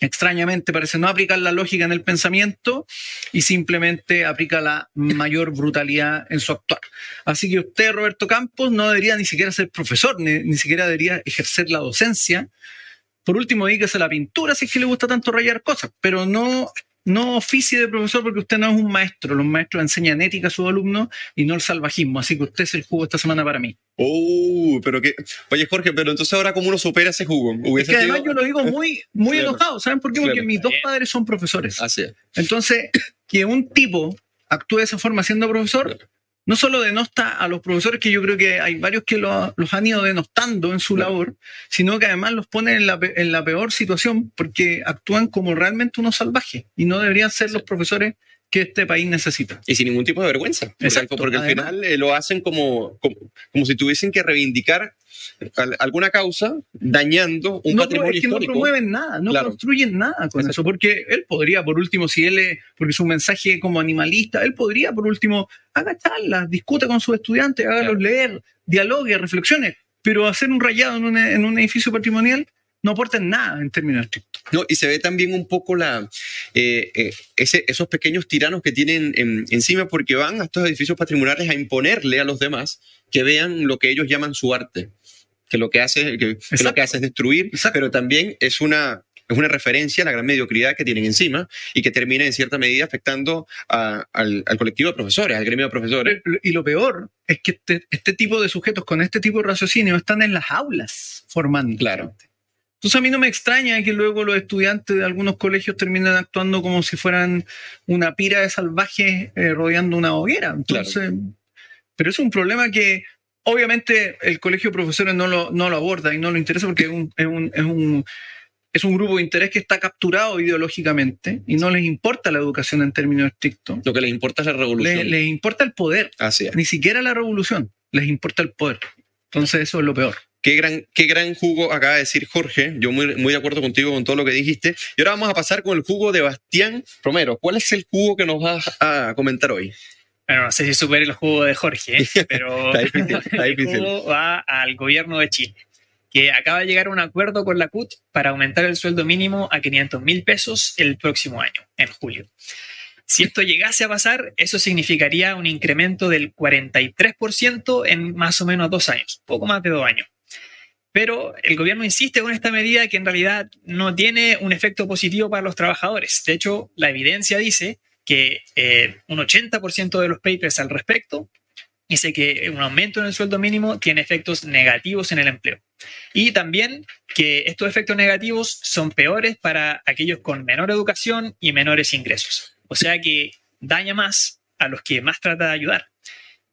extrañamente parece no aplicar la lógica en el pensamiento y simplemente aplica la mayor brutalidad en su actuar. Así que usted, Roberto Campos, no debería ni siquiera ser profesor, ni, ni siquiera debería ejercer la docencia. Por último, dedíquese a la pintura si es que le gusta tanto rayar cosas, pero no no oficie de profesor porque usted no es un maestro. Los maestros enseñan ética a sus alumnos y no el salvajismo. Así que usted es el jugo esta semana para mí. Oh, pero que. Oye, Jorge, pero entonces ahora, ¿cómo uno supera ese jugo? es que además yo lo digo muy, muy enojado. ¿Saben por qué? Porque mis dos padres son profesores. Así es. Entonces, que un tipo actúe de esa forma siendo profesor, no solo denosta a los profesores, que yo creo que hay varios que los han ido denostando en su labor, sino que además los pone en la, en la, peor situación porque actúan como realmente unos salvajes y no deberían ser los profesores que este país necesita. Y sin ningún tipo de vergüenza. Exacto, porque al final eh, lo hacen como, como, como, si tuviesen que reivindicar alguna causa dañando un patrimonio es que histórico. No promueven nada, no construyen nada con eso, porque él podría, por último, si él, es, porque su mensaje como animalista, él podría, por último, haga charlas, discuta con sus estudiantes, hágalos leer, dialogue, reflexione, pero hacer un rayado en un, en un edificio patrimonial no aportan nada en términos estrictos. No, y se ve también un poco la, eh, eh, ese, esos pequeños tiranos que tienen encima porque van a estos edificios patrimoniales a imponerle a los demás que vean lo que ellos llaman su arte, que lo que hace, que, lo que hace es destruir, pero también es una, es una referencia a la gran mediocridad que tienen encima y que termina en cierta medida afectando al, al, colectivo de profesores, al gremio de profesores. Y lo peor es que este, este, tipo de sujetos con este tipo de raciocinio están en las aulas formando. Claro. Entonces a mí no me extraña que luego los estudiantes de algunos colegios terminen actuando como si fueran una pira de salvajes eh, rodeando una hoguera. Entonces, pero es un problema que obviamente el colegio de profesores no lo, no lo aborda y no lo interesa porque es un, es un, es un, es un grupo de interés que está capturado ideológicamente y no les importa la educación en términos estrictos. Lo que les importa es la revolución. Les, les importa el poder. Así es. Ni siquiera la revolución, les importa el poder. Entonces eso es lo peor. Qué gran, qué gran jugo acaba de decir Jorge. Yo muy, muy de acuerdo contigo con todo lo que dijiste. Y ahora vamos a pasar con el jugo de Bastián Romero. ¿Cuál es el jugo que nos vas a comentar hoy? Bueno, no sé si supere el jugo de Jorge, ¿eh? pero el jugo va al gobierno de Chile, que acaba de llegar a un acuerdo con la CUT para aumentar el sueldo mínimo a 500 mil pesos el próximo año, en julio. Si esto llegase a pasar, eso significaría un incremento del 43% en más o menos dos años, poco más de dos años. Pero el gobierno insiste con esta medida que en realidad no tiene un efecto positivo para los trabajadores. De hecho, la evidencia dice que eh, un 80% de los papers al respecto dice que un aumento en el sueldo mínimo tiene efectos negativos en el empleo. Y también que estos efectos negativos son peores para aquellos con menor educación y menores ingresos. O sea que daña más a los que más trata de ayudar.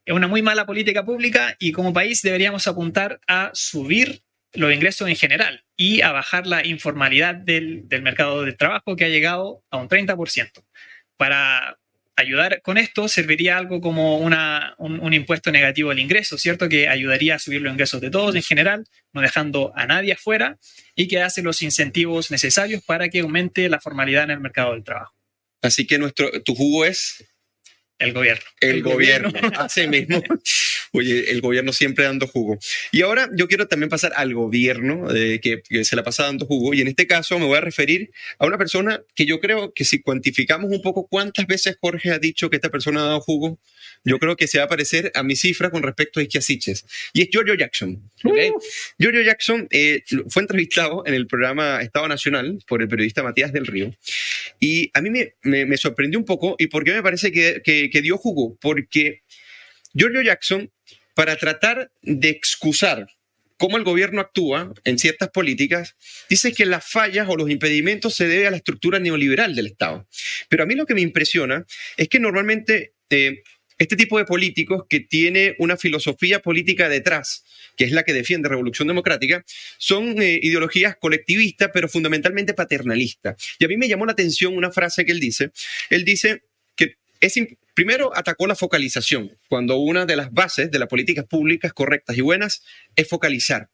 Es una muy mala política pública y como país deberíamos apuntar a subir los ingresos en general y a bajar la informalidad del, mercado de trabajo que ha llegado a un 30%. Para ayudar con esto serviría algo como una, un, impuesto negativo al ingreso, ¿cierto? Que ayudaría a subir los ingresos de todos en general, no dejando a nadie afuera y que hace los incentivos necesarios para que aumente la formalidad en el mercado del trabajo. Así que nuestro, tu jugo es el gobierno. El, gobierno, así mismo. Oye, el gobierno siempre dando jugo. Y ahora yo quiero también pasar al gobierno eh, que, se la pasa dando jugo. Y en este caso me voy a referir a una persona que yo creo que si cuantificamos un poco cuántas veces Jorge ha dicho que esta persona ha dado jugo, yo creo que se va a parecer a mi cifra con respecto a Isquiasiches. Y es Giorgio Jackson. ¿okay? Uh. Giorgio Jackson eh, fue entrevistado en el programa Estado Nacional por el periodista Matías del Río. Y a mí me, me, sorprendió un poco. ¿Y por qué me parece que, que, que dio jugo? Porque Giorgio Jackson, para tratar de excusar cómo el gobierno actúa en ciertas políticas, dice que las fallas o los impedimentos se deben a la estructura neoliberal del Estado. Pero a mí lo que me impresiona es que normalmente eh, este tipo de políticos que tiene una filosofía política detrás, que es la que defiende Revolución Democrática, son eh, ideologías colectivistas, pero fundamentalmente paternalistas. Y a mí me llamó la atención una frase que él dice. Él dice que es, primero atacó la focalización, cuando una de las bases de las políticas públicas correctas y buenas es focalizar.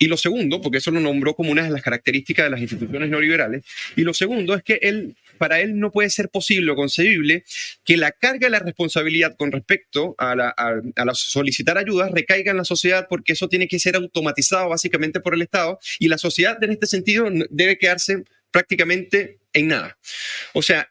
Y lo segundo, porque eso lo nombró como una de las características de las instituciones neoliberales, y lo segundo es que él, para él no puede ser posible o concebible que la carga de la responsabilidad con respecto a, solicitar ayudas recaiga en la sociedad porque eso tiene que ser automatizado básicamente por el Estado y la sociedad en este sentido debe quedarse prácticamente en nada. O sea,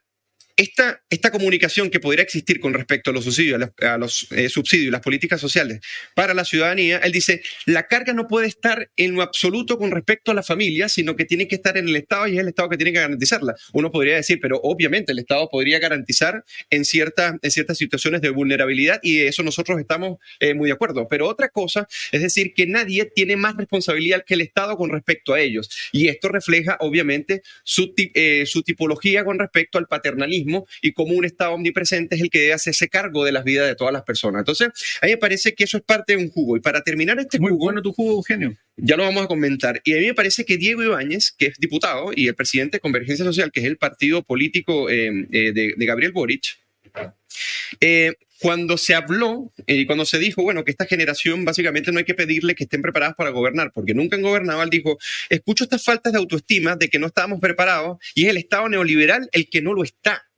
esta, esta comunicación que podría existir con respecto a los subsidios, a los, eh, subsidios las políticas sociales para la ciudadanía, él dice, la carga no puede estar en lo absoluto con respecto a la familia, sino que tiene que estar en el Estado y es el Estado que tiene que garantizarla. Uno podría decir, pero obviamente el Estado podría garantizar en, cierta, en ciertas situaciones de vulnerabilidad y de eso nosotros estamos eh, muy de acuerdo. Pero otra cosa es decir que nadie tiene más responsabilidad que el Estado con respecto a ellos. Y esto refleja obviamente su, eh, su tipología con respecto al paternalismo y como un Estado omnipresente es el que debe hacerse cargo de las vidas de todas las personas. Entonces, a mí me parece que eso es parte de un jugo. Y para terminar este Muy jugo... bueno tu jugo, Eugenio. Ya lo vamos a comentar. Y a mí me parece que Diego Ibáñez, que es diputado, y el presidente de Convergencia Social, que es el partido político eh, eh, de, Gabriel Boric, eh, cuando se habló y cuando se dijo, bueno, que esta generación básicamente no hay que pedirle que estén preparadas para gobernar, porque nunca han gobernado, él dijo, escucho estas faltas de autoestima de que no estábamos preparados y es el Estado neoliberal el que no lo está.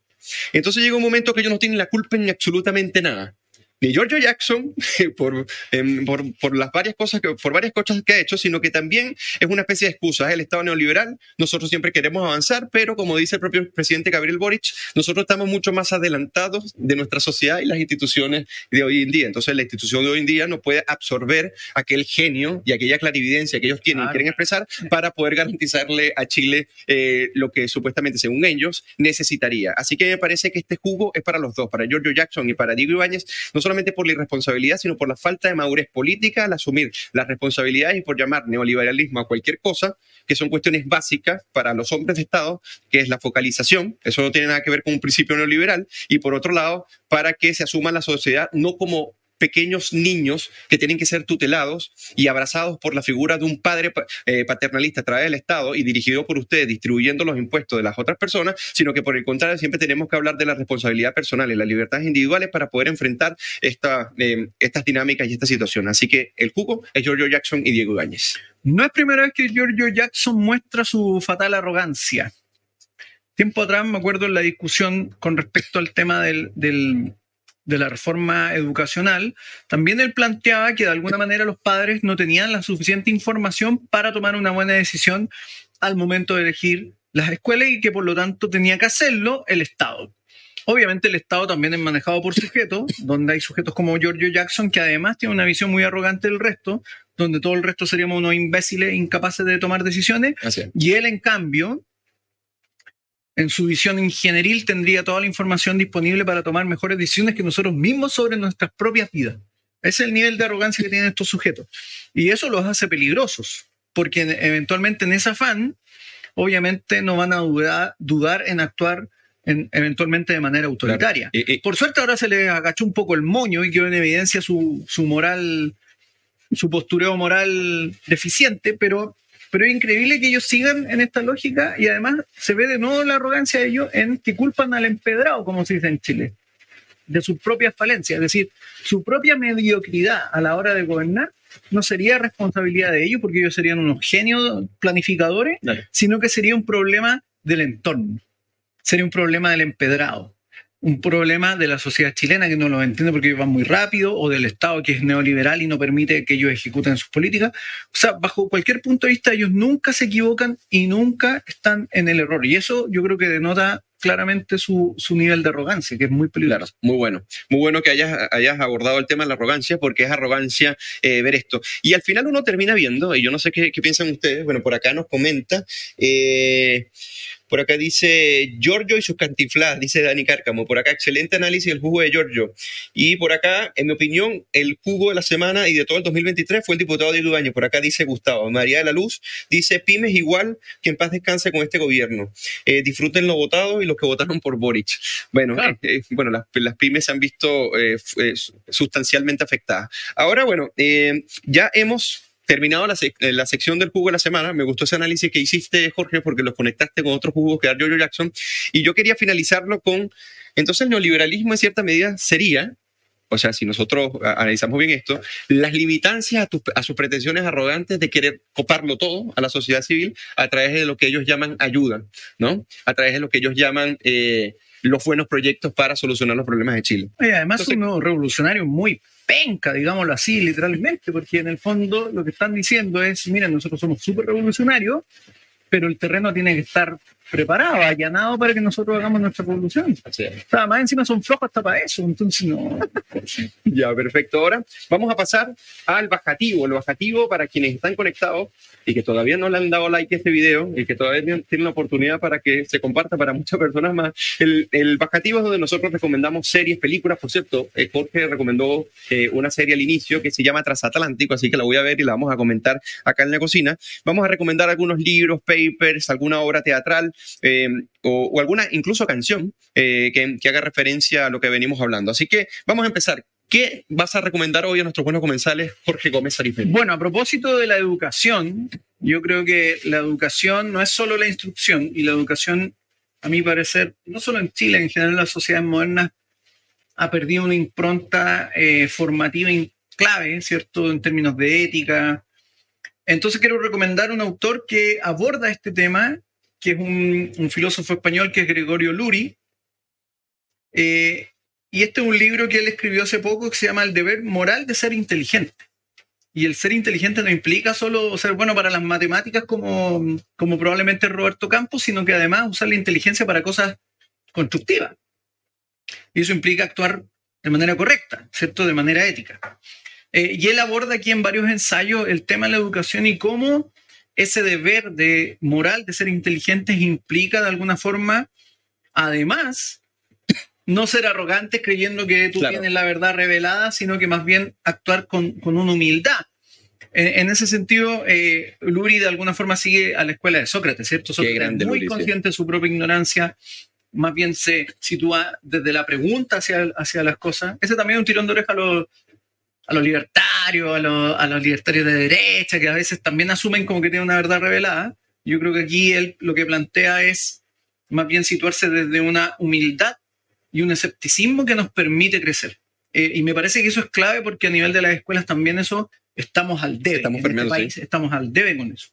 Entonces llega un momento que ellos no tienen la culpa en absolutamente nada ni Giorgio Jackson em, por, por, las varias cosas que, por varias cosas que ha hecho, sino que también es una especie de excusa. Es el Estado neoliberal. Nosotros siempre queremos avanzar, pero como dice el propio presidente Gabriel Boric, nosotros estamos mucho más adelantados de nuestra sociedad y las instituciones de hoy en día. Entonces, la institución de hoy en día no puede absorber aquel genio y aquella clarividencia que ellos tienen y quieren expresar para poder garantizarle a Chile eh, lo que supuestamente, según ellos, necesitaría. Así que me parece que este jugo es para los dos, para Giorgio Jackson y para Diego Ibáñez. No solamente por la irresponsabilidad, sino por la falta de madurez política al asumir las responsabilidades y por llamar neoliberalismo a cualquier cosa, que son cuestiones básicas para los hombres de Estado, que es la focalización, eso no tiene nada que ver con un principio neoliberal, y por otro lado, para que se asuma la sociedad no como pequeños niños que tienen que ser tutelados y abrazados por la figura de un padre eh, paternalista a través del Estado y dirigido por ustedes, distribuyendo los impuestos de las otras personas, sino que por el contrario siempre tenemos que hablar de la responsabilidad personal y las libertades individuales para poder enfrentar eh, estas dinámicas y esta situación. Así que el jugo es Giorgio Jackson y Diego Ibáñez. No es primera vez que Giorgio Jackson muestra su fatal arrogancia. Tiempo atrás me acuerdo en la discusión con respecto al tema del de la reforma educacional, también él planteaba que de alguna manera los padres no tenían la suficiente información para tomar una buena decisión al momento de elegir las escuelas y que por lo tanto tenía que hacerlo el Estado. Obviamente el Estado también es manejado por sujetos, donde hay sujetos como Giorgio Jackson, que además tiene una visión muy arrogante del resto, donde todo el resto seríamos unos imbéciles incapaces de tomar decisiones. Y él, en cambio, en su visión ingenieril tendría toda la información disponible para tomar mejores decisiones que nosotros mismos sobre nuestras propias vidas. Ese es el nivel de arrogancia que tienen estos sujetos. Y eso los hace peligrosos, porque eventualmente en ese afán, obviamente no van a dudar, en actuar eventualmente de manera autoritaria. Por suerte ahora se les agachó un poco el moño y quedó en evidencia su, su moral, su postureo moral deficiente, pero pero es increíble que ellos sigan en esta lógica y además se ve de nuevo la arrogancia de ellos en que culpan al empedrado, como se dice en Chile, de sus propias falencias, es decir, su propia mediocridad a la hora de gobernar no sería responsabilidad de ellos porque ellos serían unos genios planificadores, sino que sería un problema del entorno, sería un problema del empedrado un problema de la sociedad chilena que no lo entiende porque van muy rápido, o del Estado que es neoliberal y no permite que ellos ejecuten sus políticas. O sea, bajo cualquier punto de vista, ellos nunca se equivocan y nunca están en el error. Y eso yo creo que denota claramente su, nivel de arrogancia, que es muy peligroso. muy bueno. Muy bueno que hayas, hayas abordado el tema de la arrogancia, porque es arrogancia eh, ver esto. Y al final uno termina viendo, y yo no sé qué, qué piensan ustedes, bueno, por acá nos comenta. Eh, por acá dice Giorgio y sus cantiflas, dice Dani Cárcamo. Por acá, excelente análisis del jugo de Giorgio. Y por acá, en mi opinión, el jugo de la semana y de todo el 2023 fue el diputado Diego Ibañez. Por acá dice Gustavo. María de la Luz dice pymes igual que en paz descanse con este gobierno. Eh, disfruten los votados y los que votaron por Boric. Bueno, eh, eh, bueno las, las, pymes se han visto sustancialmente afectadas. Ahora, bueno, ya hemos terminado la, la, sección del jugo de la semana, me gustó ese análisis que hiciste, Jorge, porque los conectaste con otros jugos que da George Jackson, y yo quería finalizarlo con, entonces el neoliberalismo en cierta medida sería, o sea, si nosotros analizamos bien esto, las limitancias a, sus pretensiones arrogantes de querer coparlo todo a la sociedad civil a través de lo que ellos llaman ayuda, ¿no? A través de lo que ellos llaman... Eh, los buenos proyectos para solucionar los problemas de Chile. Y además son un revolucionario muy penca, digámoslo así, literalmente, porque en el fondo lo que están diciendo es, miren, nosotros somos súper revolucionarios, pero el terreno tiene que estar preparado, allanado para que nosotros hagamos nuestra producción. O sea, más encima son flojos hasta para eso, entonces no. ya, perfecto. Ahora vamos a pasar al bajativo. El bajativo, para quienes están conectados y que todavía no le han dado like a este video y que todavía tienen la oportunidad para que se comparta para muchas personas más, el, el bajativo es donde nosotros recomendamos series, películas. Por cierto, eh, Jorge recomendó eh, una serie al inicio que se llama Transatlántico, así que la voy a ver y la vamos a comentar acá en la cocina. Vamos a recomendar algunos libros, papers, alguna obra teatral eh, o, alguna incluso canción eh, que, haga referencia a lo que venimos hablando. Así que vamos a empezar. ¿Qué vas a recomendar hoy a nuestros buenos comensales, Jorge Gómez Arizmendi? Bueno, a propósito de la educación, yo creo que la educación no es solo la instrucción y la educación, a mi parecer, no solo en Chile, en general en las sociedades modernas, ha perdido una impronta eh, formativa clave, ¿cierto?, en términos de ética. Entonces quiero recomendar un autor que aborda este tema que es un, filósofo español que es Gregorio Luri. Eh, y este es un libro que él escribió hace poco que se llama El deber moral de ser inteligente. Y el ser inteligente no implica solo ser bueno para las matemáticas como, como probablemente Roberto Campos, sino que además usar la inteligencia para cosas constructivas. Y eso implica actuar de manera correcta, ¿cierto? De manera ética. Eh, y él aborda aquí en varios ensayos el tema de la educación y cómo ese deber de moral de ser inteligentes implica de alguna forma, además, no ser arrogantes creyendo que tú tienes la verdad revelada, sino que más bien actuar con, una humildad. En, ese sentido, eh, Luri de alguna forma sigue a la escuela de Sócrates, ¿cierto? Sócrates es muy consciente de su propia ignorancia, más bien se sitúa desde la pregunta hacia, hacia las cosas. Ese también es un tirón de oreja a los, a los libertarios, a los, libertarios de derecha, que a veces también asumen como que tienen una verdad revelada. Yo creo que aquí él lo que plantea es más bien situarse desde una humildad y un escepticismo que nos permite crecer. Eh, y me parece que eso es clave porque a nivel de las escuelas también eso estamos al debe. Estamos en este país estamos al debe con eso.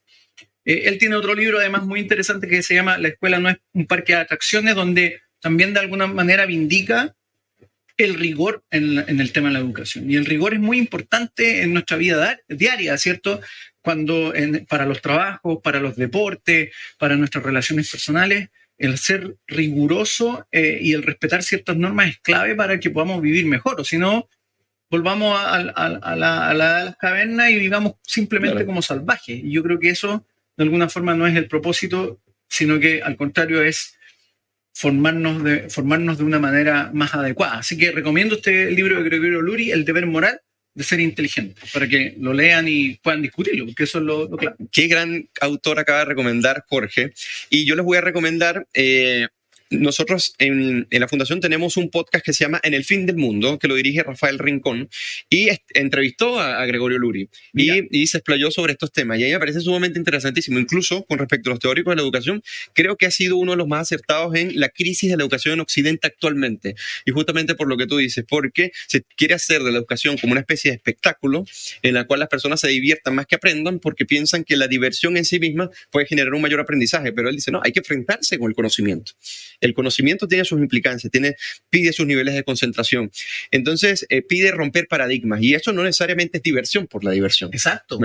Eh, él tiene otro libro además muy interesante que se llama La escuela no es un parque de atracciones, donde también de alguna manera vindica el rigor en, el tema de la educación. Y el rigor es muy importante en nuestra vida diaria, ¿cierto? Cuando para los trabajos, para los deportes, para nuestras relaciones personales, el ser riguroso eh, y el respetar ciertas normas es clave para que podamos vivir mejor, o si no, volvamos a, la, las cavernas y vivamos simplemente como salvajes. Y yo creo que eso, de alguna forma, no es el propósito, sino que al contrario es formarnos de, formarnos de una manera más adecuada. Así que recomiendo este libro de Gregorio Luri, El deber moral de ser inteligente, para que lo lean y puedan discutirlo, porque eso es lo, claro. Qué gran autor acaba de recomendar Jorge. Y yo les voy a recomendar eh, nosotros en, la fundación tenemos un podcast que se llama En el fin del mundo, que lo dirige Rafael Rincón, y entrevistó a, Gregorio Luri y, se explayó sobre estos temas. Y a mí me parece sumamente interesantísimo, incluso con respecto a los teóricos de la educación, creo que ha sido uno de los más acertados en la crisis de la educación en Occidente actualmente. Y justamente por lo que tú dices, porque se quiere hacer de la educación como una especie de espectáculo en la cual las personas se diviertan más que aprendan, porque piensan que la diversión en sí misma puede generar un mayor aprendizaje. Pero él dice, no, hay que enfrentarse con el conocimiento. El conocimiento tiene sus implicancias, tiene, pide sus niveles de concentración. Entonces, eh, pide romper paradigmas y eso no necesariamente es diversión por la diversión. Exacto.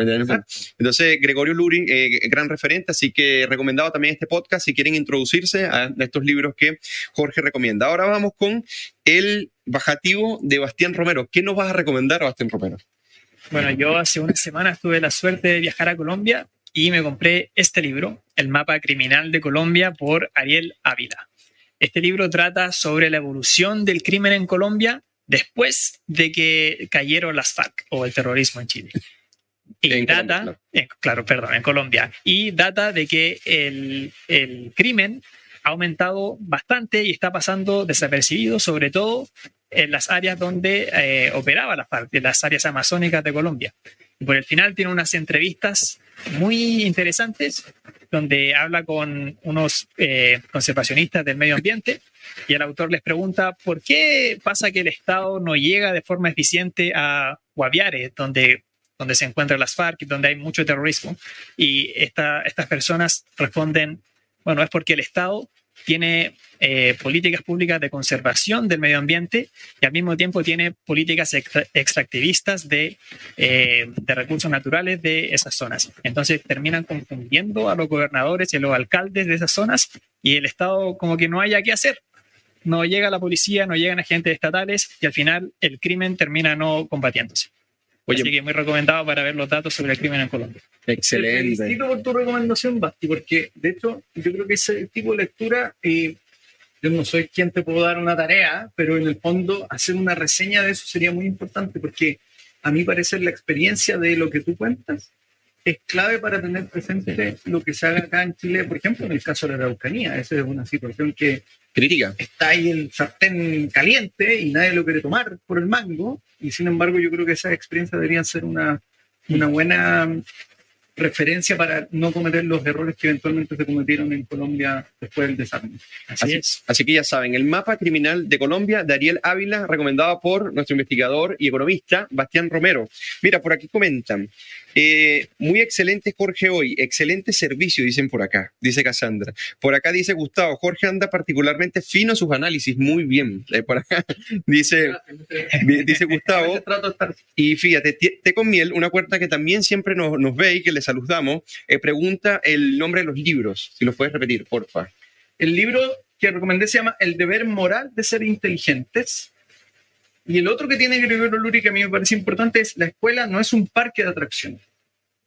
Entonces, Gregorio Luri, eh, gran referente, así que recomendado también este podcast si quieren introducirse a estos libros que Jorge recomienda. Ahora vamos con el bajativo de Bastián Romero. ¿Qué nos vas a recomendar a Bastián Romero? Bueno, yo hace una semana tuve la suerte de viajar a Colombia y me compré este libro, El mapa criminal de Colombia, por Ariel Ávila. Este libro trata sobre la evolución del crimen en Colombia después de que cayeron las FARC o el terrorismo en Chile. Y data, claro. perdón, en Colombia. Y data de que el, crimen ha aumentado bastante y está pasando desapercibido, sobre todo en las áreas donde eh, operaba la FARC, en las áreas amazónicas de Colombia. Y por el final tiene unas entrevistas muy interesantes donde habla con unos eh, conservacionistas del medio ambiente y el autor les pregunta por qué pasa que el Estado no llega de forma eficiente a Guaviare, donde, donde se encuentran las FARC donde hay mucho terrorismo. Y esta, estas personas responden, bueno, es porque el Estado tiene eh, políticas públicas de conservación del medio ambiente y al mismo tiempo tiene políticas extractivistas de, eh, de, recursos naturales de esas zonas. Entonces terminan confundiendo a los gobernadores y a los alcaldes de esas zonas y el Estado como que no haya qué hacer. No llega la policía, no llegan agentes estatales y al final el crimen termina no combatiéndose. Oye, Así que muy recomendado para ver los datos sobre el crimen en Colombia. Excelente. Te felicito por tu recomendación, Basti, porque de hecho yo creo que ese tipo de lectura eh, yo no soy quien te puedo dar una tarea, pero en el fondo hacer una reseña de eso sería muy importante porque a mí parece la experiencia de lo que tú cuentas es clave para tener presente lo que se haga acá en Chile, por ejemplo, en el caso de la Araucanía. Esa es una situación que crítica. Está ahí el sartén caliente y nadie lo quiere tomar por el mango. Y sin embargo, yo creo que esas experiencias deberían ser una, una buena referencia para no cometer los errores que eventualmente se cometieron en Colombia después del desarme. Así, es. Así que ya saben, el mapa criminal de Colombia de Ariel Ávila, recomendado por nuestro investigador y economista Bastián Romero. Mira, por aquí comentan. Eh, muy excelente Jorge hoy, excelente servicio, dicen por acá, dice Cassandra. Por acá dice Gustavo, Jorge anda particularmente fino en sus análisis, muy bien. Eh, por acá dice, dice Gustavo. Y fíjate, Te con Miel, una cuarta que también siempre nos, nos ve y que le saludamos, eh, pregunta el nombre de los libros, si los puedes repetir, porfa. El libro que recomendé se llama El deber moral de ser inteligentes. Y el otro que tiene Gregorio Luri que a mí me parece importante es La escuela no es un parque de atracciones.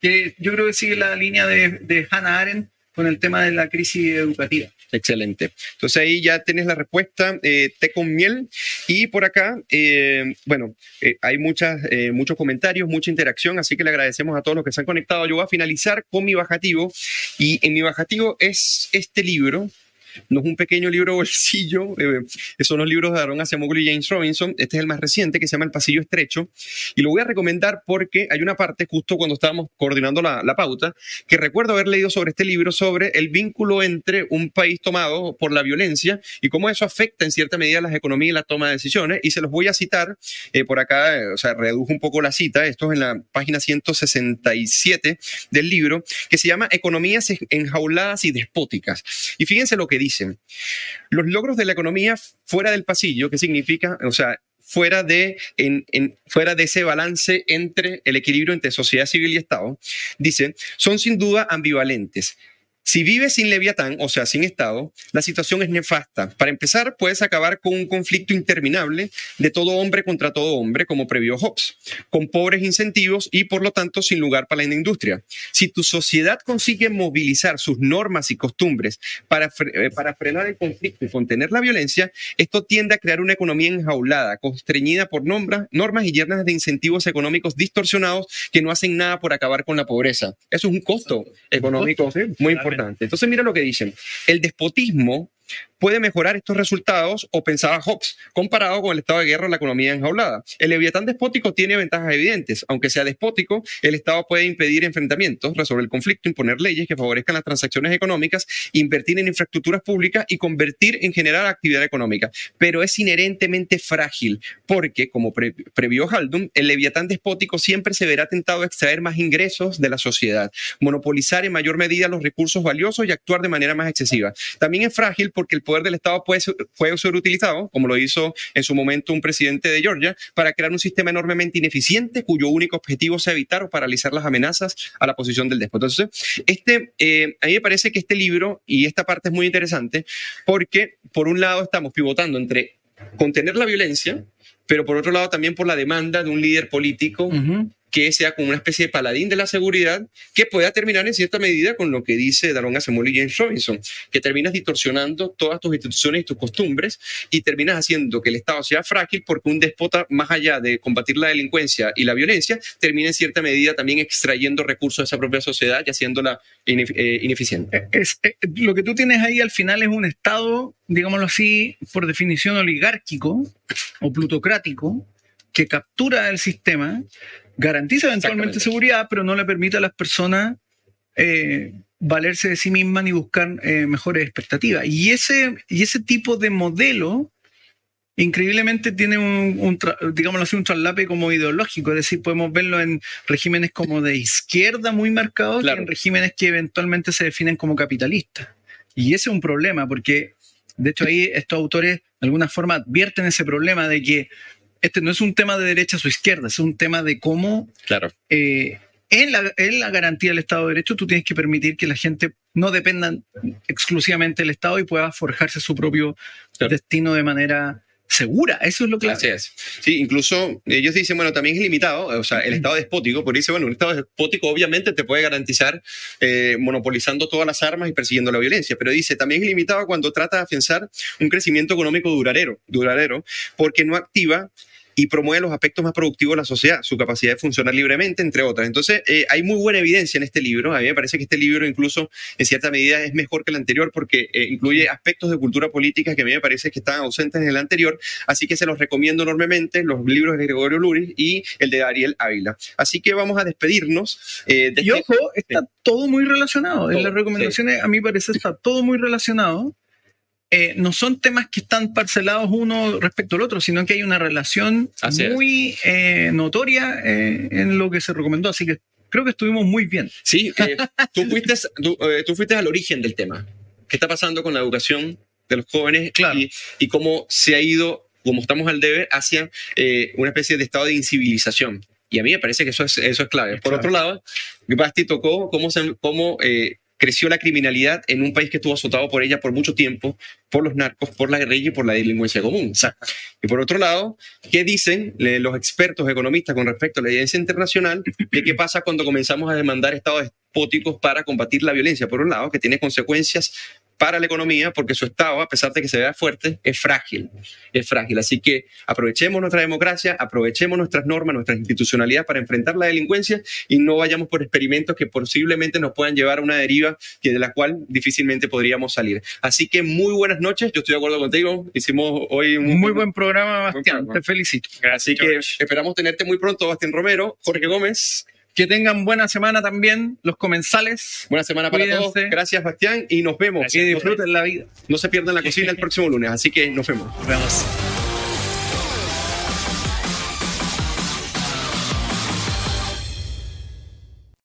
Que yo creo que sigue la línea de, Hannah Arendt con el tema de la crisis educativa. Excelente. Entonces ahí ya tienes la respuesta, eh, té con miel. Y por acá, eh, bueno, eh, hay muchas, eh, muchos comentarios, mucha interacción, así que le agradecemos a todos los que se han conectado. Yo voy a finalizar con mi bajativo y en mi bajativo es este libro no es un pequeño libro bolsillo, eh, son los libros de Aaron Acemoglu y James Robinson. Este es el más reciente que se llama El Pasillo Estrecho. Y lo voy a recomendar porque hay una parte, justo cuando estábamos coordinando la, la pauta, que recuerdo haber leído sobre este libro, sobre el vínculo entre un país tomado por la violencia y cómo eso afecta en cierta medida las economías y la toma de decisiones. Y se los voy a citar eh, por acá, eh, o sea, redujo un poco la cita. Esto es en la página 167 del libro, que se llama Economías enjauladas y despóticas. Y fíjense lo que dice dicen. Los logros de la economía fuera del pasillo, ¿qué significa? O sea, fuera de, en, fuera de ese balance entre el equilibrio entre sociedad civil y Estado, dice, son sin duda ambivalentes. Si vives sin Leviatán, o sea, sin Estado, la situación es nefasta. Para empezar, puedes acabar con un conflicto interminable de todo hombre contra todo hombre, como previó Hobbes, con pobres incentivos y, por lo tanto, sin lugar para la industria. Si tu sociedad consigue movilizar sus normas y costumbres para, eh, para frenar el conflicto y contener la violencia, esto tiende a crear una economía enjaulada, constreñida por normas y llenas de incentivos económicos distorsionados que no hacen nada por acabar con la pobreza. Eso es un costo económico muy importante. Entonces mira lo que dicen. El despotismo puede mejorar estos resultados, o pensaba Hobbes, comparado con el estado de guerra o la economía enjaulada. El leviatán despótico tiene ventajas evidentes. Aunque sea despótico, el Estado puede impedir enfrentamientos, resolver el conflicto, imponer leyes que favorezcan las transacciones económicas, invertir en infraestructuras públicas y convertir en general actividad económica. Pero es inherentemente frágil, porque, como previó Haldun, el leviatán despótico siempre se verá tentado a extraer más ingresos de la sociedad, monopolizar en mayor medida los recursos valiosos y actuar de manera más excesiva. También es frágil porque el poder del Estado puede ser, puede ser utilizado, como lo hizo en su momento un presidente de Georgia, para crear un sistema enormemente ineficiente cuyo único objetivo sea evitar o paralizar las amenazas a la posición del déspota. Entonces, este, eh, a mí me parece que este libro y esta parte es muy interesante porque, por un lado, estamos pivotando entre contener la violencia, pero por otro lado también por la demanda de un líder político que sea como una especie de paladín de la seguridad que pueda terminar en cierta medida con lo que dice Daron Asemol y James Robinson, que terminas distorsionando todas tus instituciones y tus costumbres y terminas haciendo que el Estado sea frágil porque un déspota, más allá de combatir la delincuencia y la violencia, termina en cierta medida también extrayendo recursos de esa propia sociedad y haciéndola eh, ineficiente. Eh, eh, lo que tú tienes ahí al final es un Estado, digámoslo así, por definición oligárquico o plutocrático, que captura el sistema garantiza eventualmente seguridad, pero no le permite a las personas eh, valerse de sí mismas ni buscar eh, mejores expectativas. Y ese, y ese tipo de modelo increíblemente tiene un, un digámoslo así, un traslape como ideológico, es decir, podemos verlo en regímenes como de izquierda muy marcados y en regímenes que eventualmente se definen como capitalistas. Y ese es un problema, porque De hecho, ahí estos autores de alguna forma advierten ese problema de que este no es un tema de derecha o izquierda, es un tema de cómo claro. Eh, en, la, en la garantía del Estado de Derecho tú tienes que permitir que la gente no dependa exclusivamente del Estado y pueda forjarse su propio destino de manera segura. Eso es lo que Así es. Sí, incluso ellos dicen, bueno, también es limitado, o sea, el Estado despótico, por dice, bueno, un Estado despótico obviamente te puede garantizar eh, monopolizando todas las armas y persiguiendo la violencia, pero dice, también es limitado cuando trata de afianzar un crecimiento económico duradero, duradero porque no activa y promueve los aspectos más productivos de la sociedad, su capacidad de funcionar libremente, entre otras. Entonces, eh, hay muy buena evidencia en este libro. A mí me parece que este libro incluso en cierta medida es mejor que el anterior porque eh, incluye aspectos de cultura política que a mí me parece que están ausentes en el anterior. Así que se los recomiendo enormemente, los libros de Gregorio Luris y el de Ariel Ávila. Así que vamos a despedirnos. Eh, de y este ojo, está todo muy relacionado. en las recomendaciones, a mí parece, está todo muy relacionado. Eh, no son temas que están parcelados uno respecto al otro, sino que hay una relación muy eh, notoria eh, en lo que se recomendó. Así que creo que estuvimos muy bien. Sí, tú, fuiste, tú, fuiste al origen del tema. ¿Qué está pasando con la educación de los jóvenes y, cómo se ha ido, como estamos al debe, hacia una especie de estado de incivilización? Y a mí me parece que eso es, eso es clave. Por otro lado, Basti tocó cómo, se, cómo creció la criminalidad en un país que estuvo azotado por ella por mucho tiempo, por los narcos, por la guerrilla y por la delincuencia común. Y por otro lado, ¿qué dicen los expertos economistas con respecto a la evidencia internacional de qué pasa cuando comenzamos a demandar estados despóticos para combatir la violencia? Por un lado, que tiene consecuencias para la economía porque su Estado, a pesar de que se vea fuerte, es frágil. Es frágil. Así que aprovechemos nuestra democracia, aprovechemos nuestras normas, nuestra institucionalidad para enfrentar la delincuencia y no vayamos por experimentos que posiblemente nos puedan llevar a una deriva que de la cual difícilmente podríamos salir. Así que muy buenas noches. Yo estoy de acuerdo contigo. Hicimos hoy un muy buen programa, Bastián. Te felicito. Así que esperamos tenerte muy pronto, Bastián Romero, Jorge Gómez. Que tengan buena semana también los comensales. Buena semana para todos. Gracias, Bastián, y nos vemos. Que disfruten la vida. No se pierdan la cocina el próximo lunes, así que nos vemos. Nos vemos.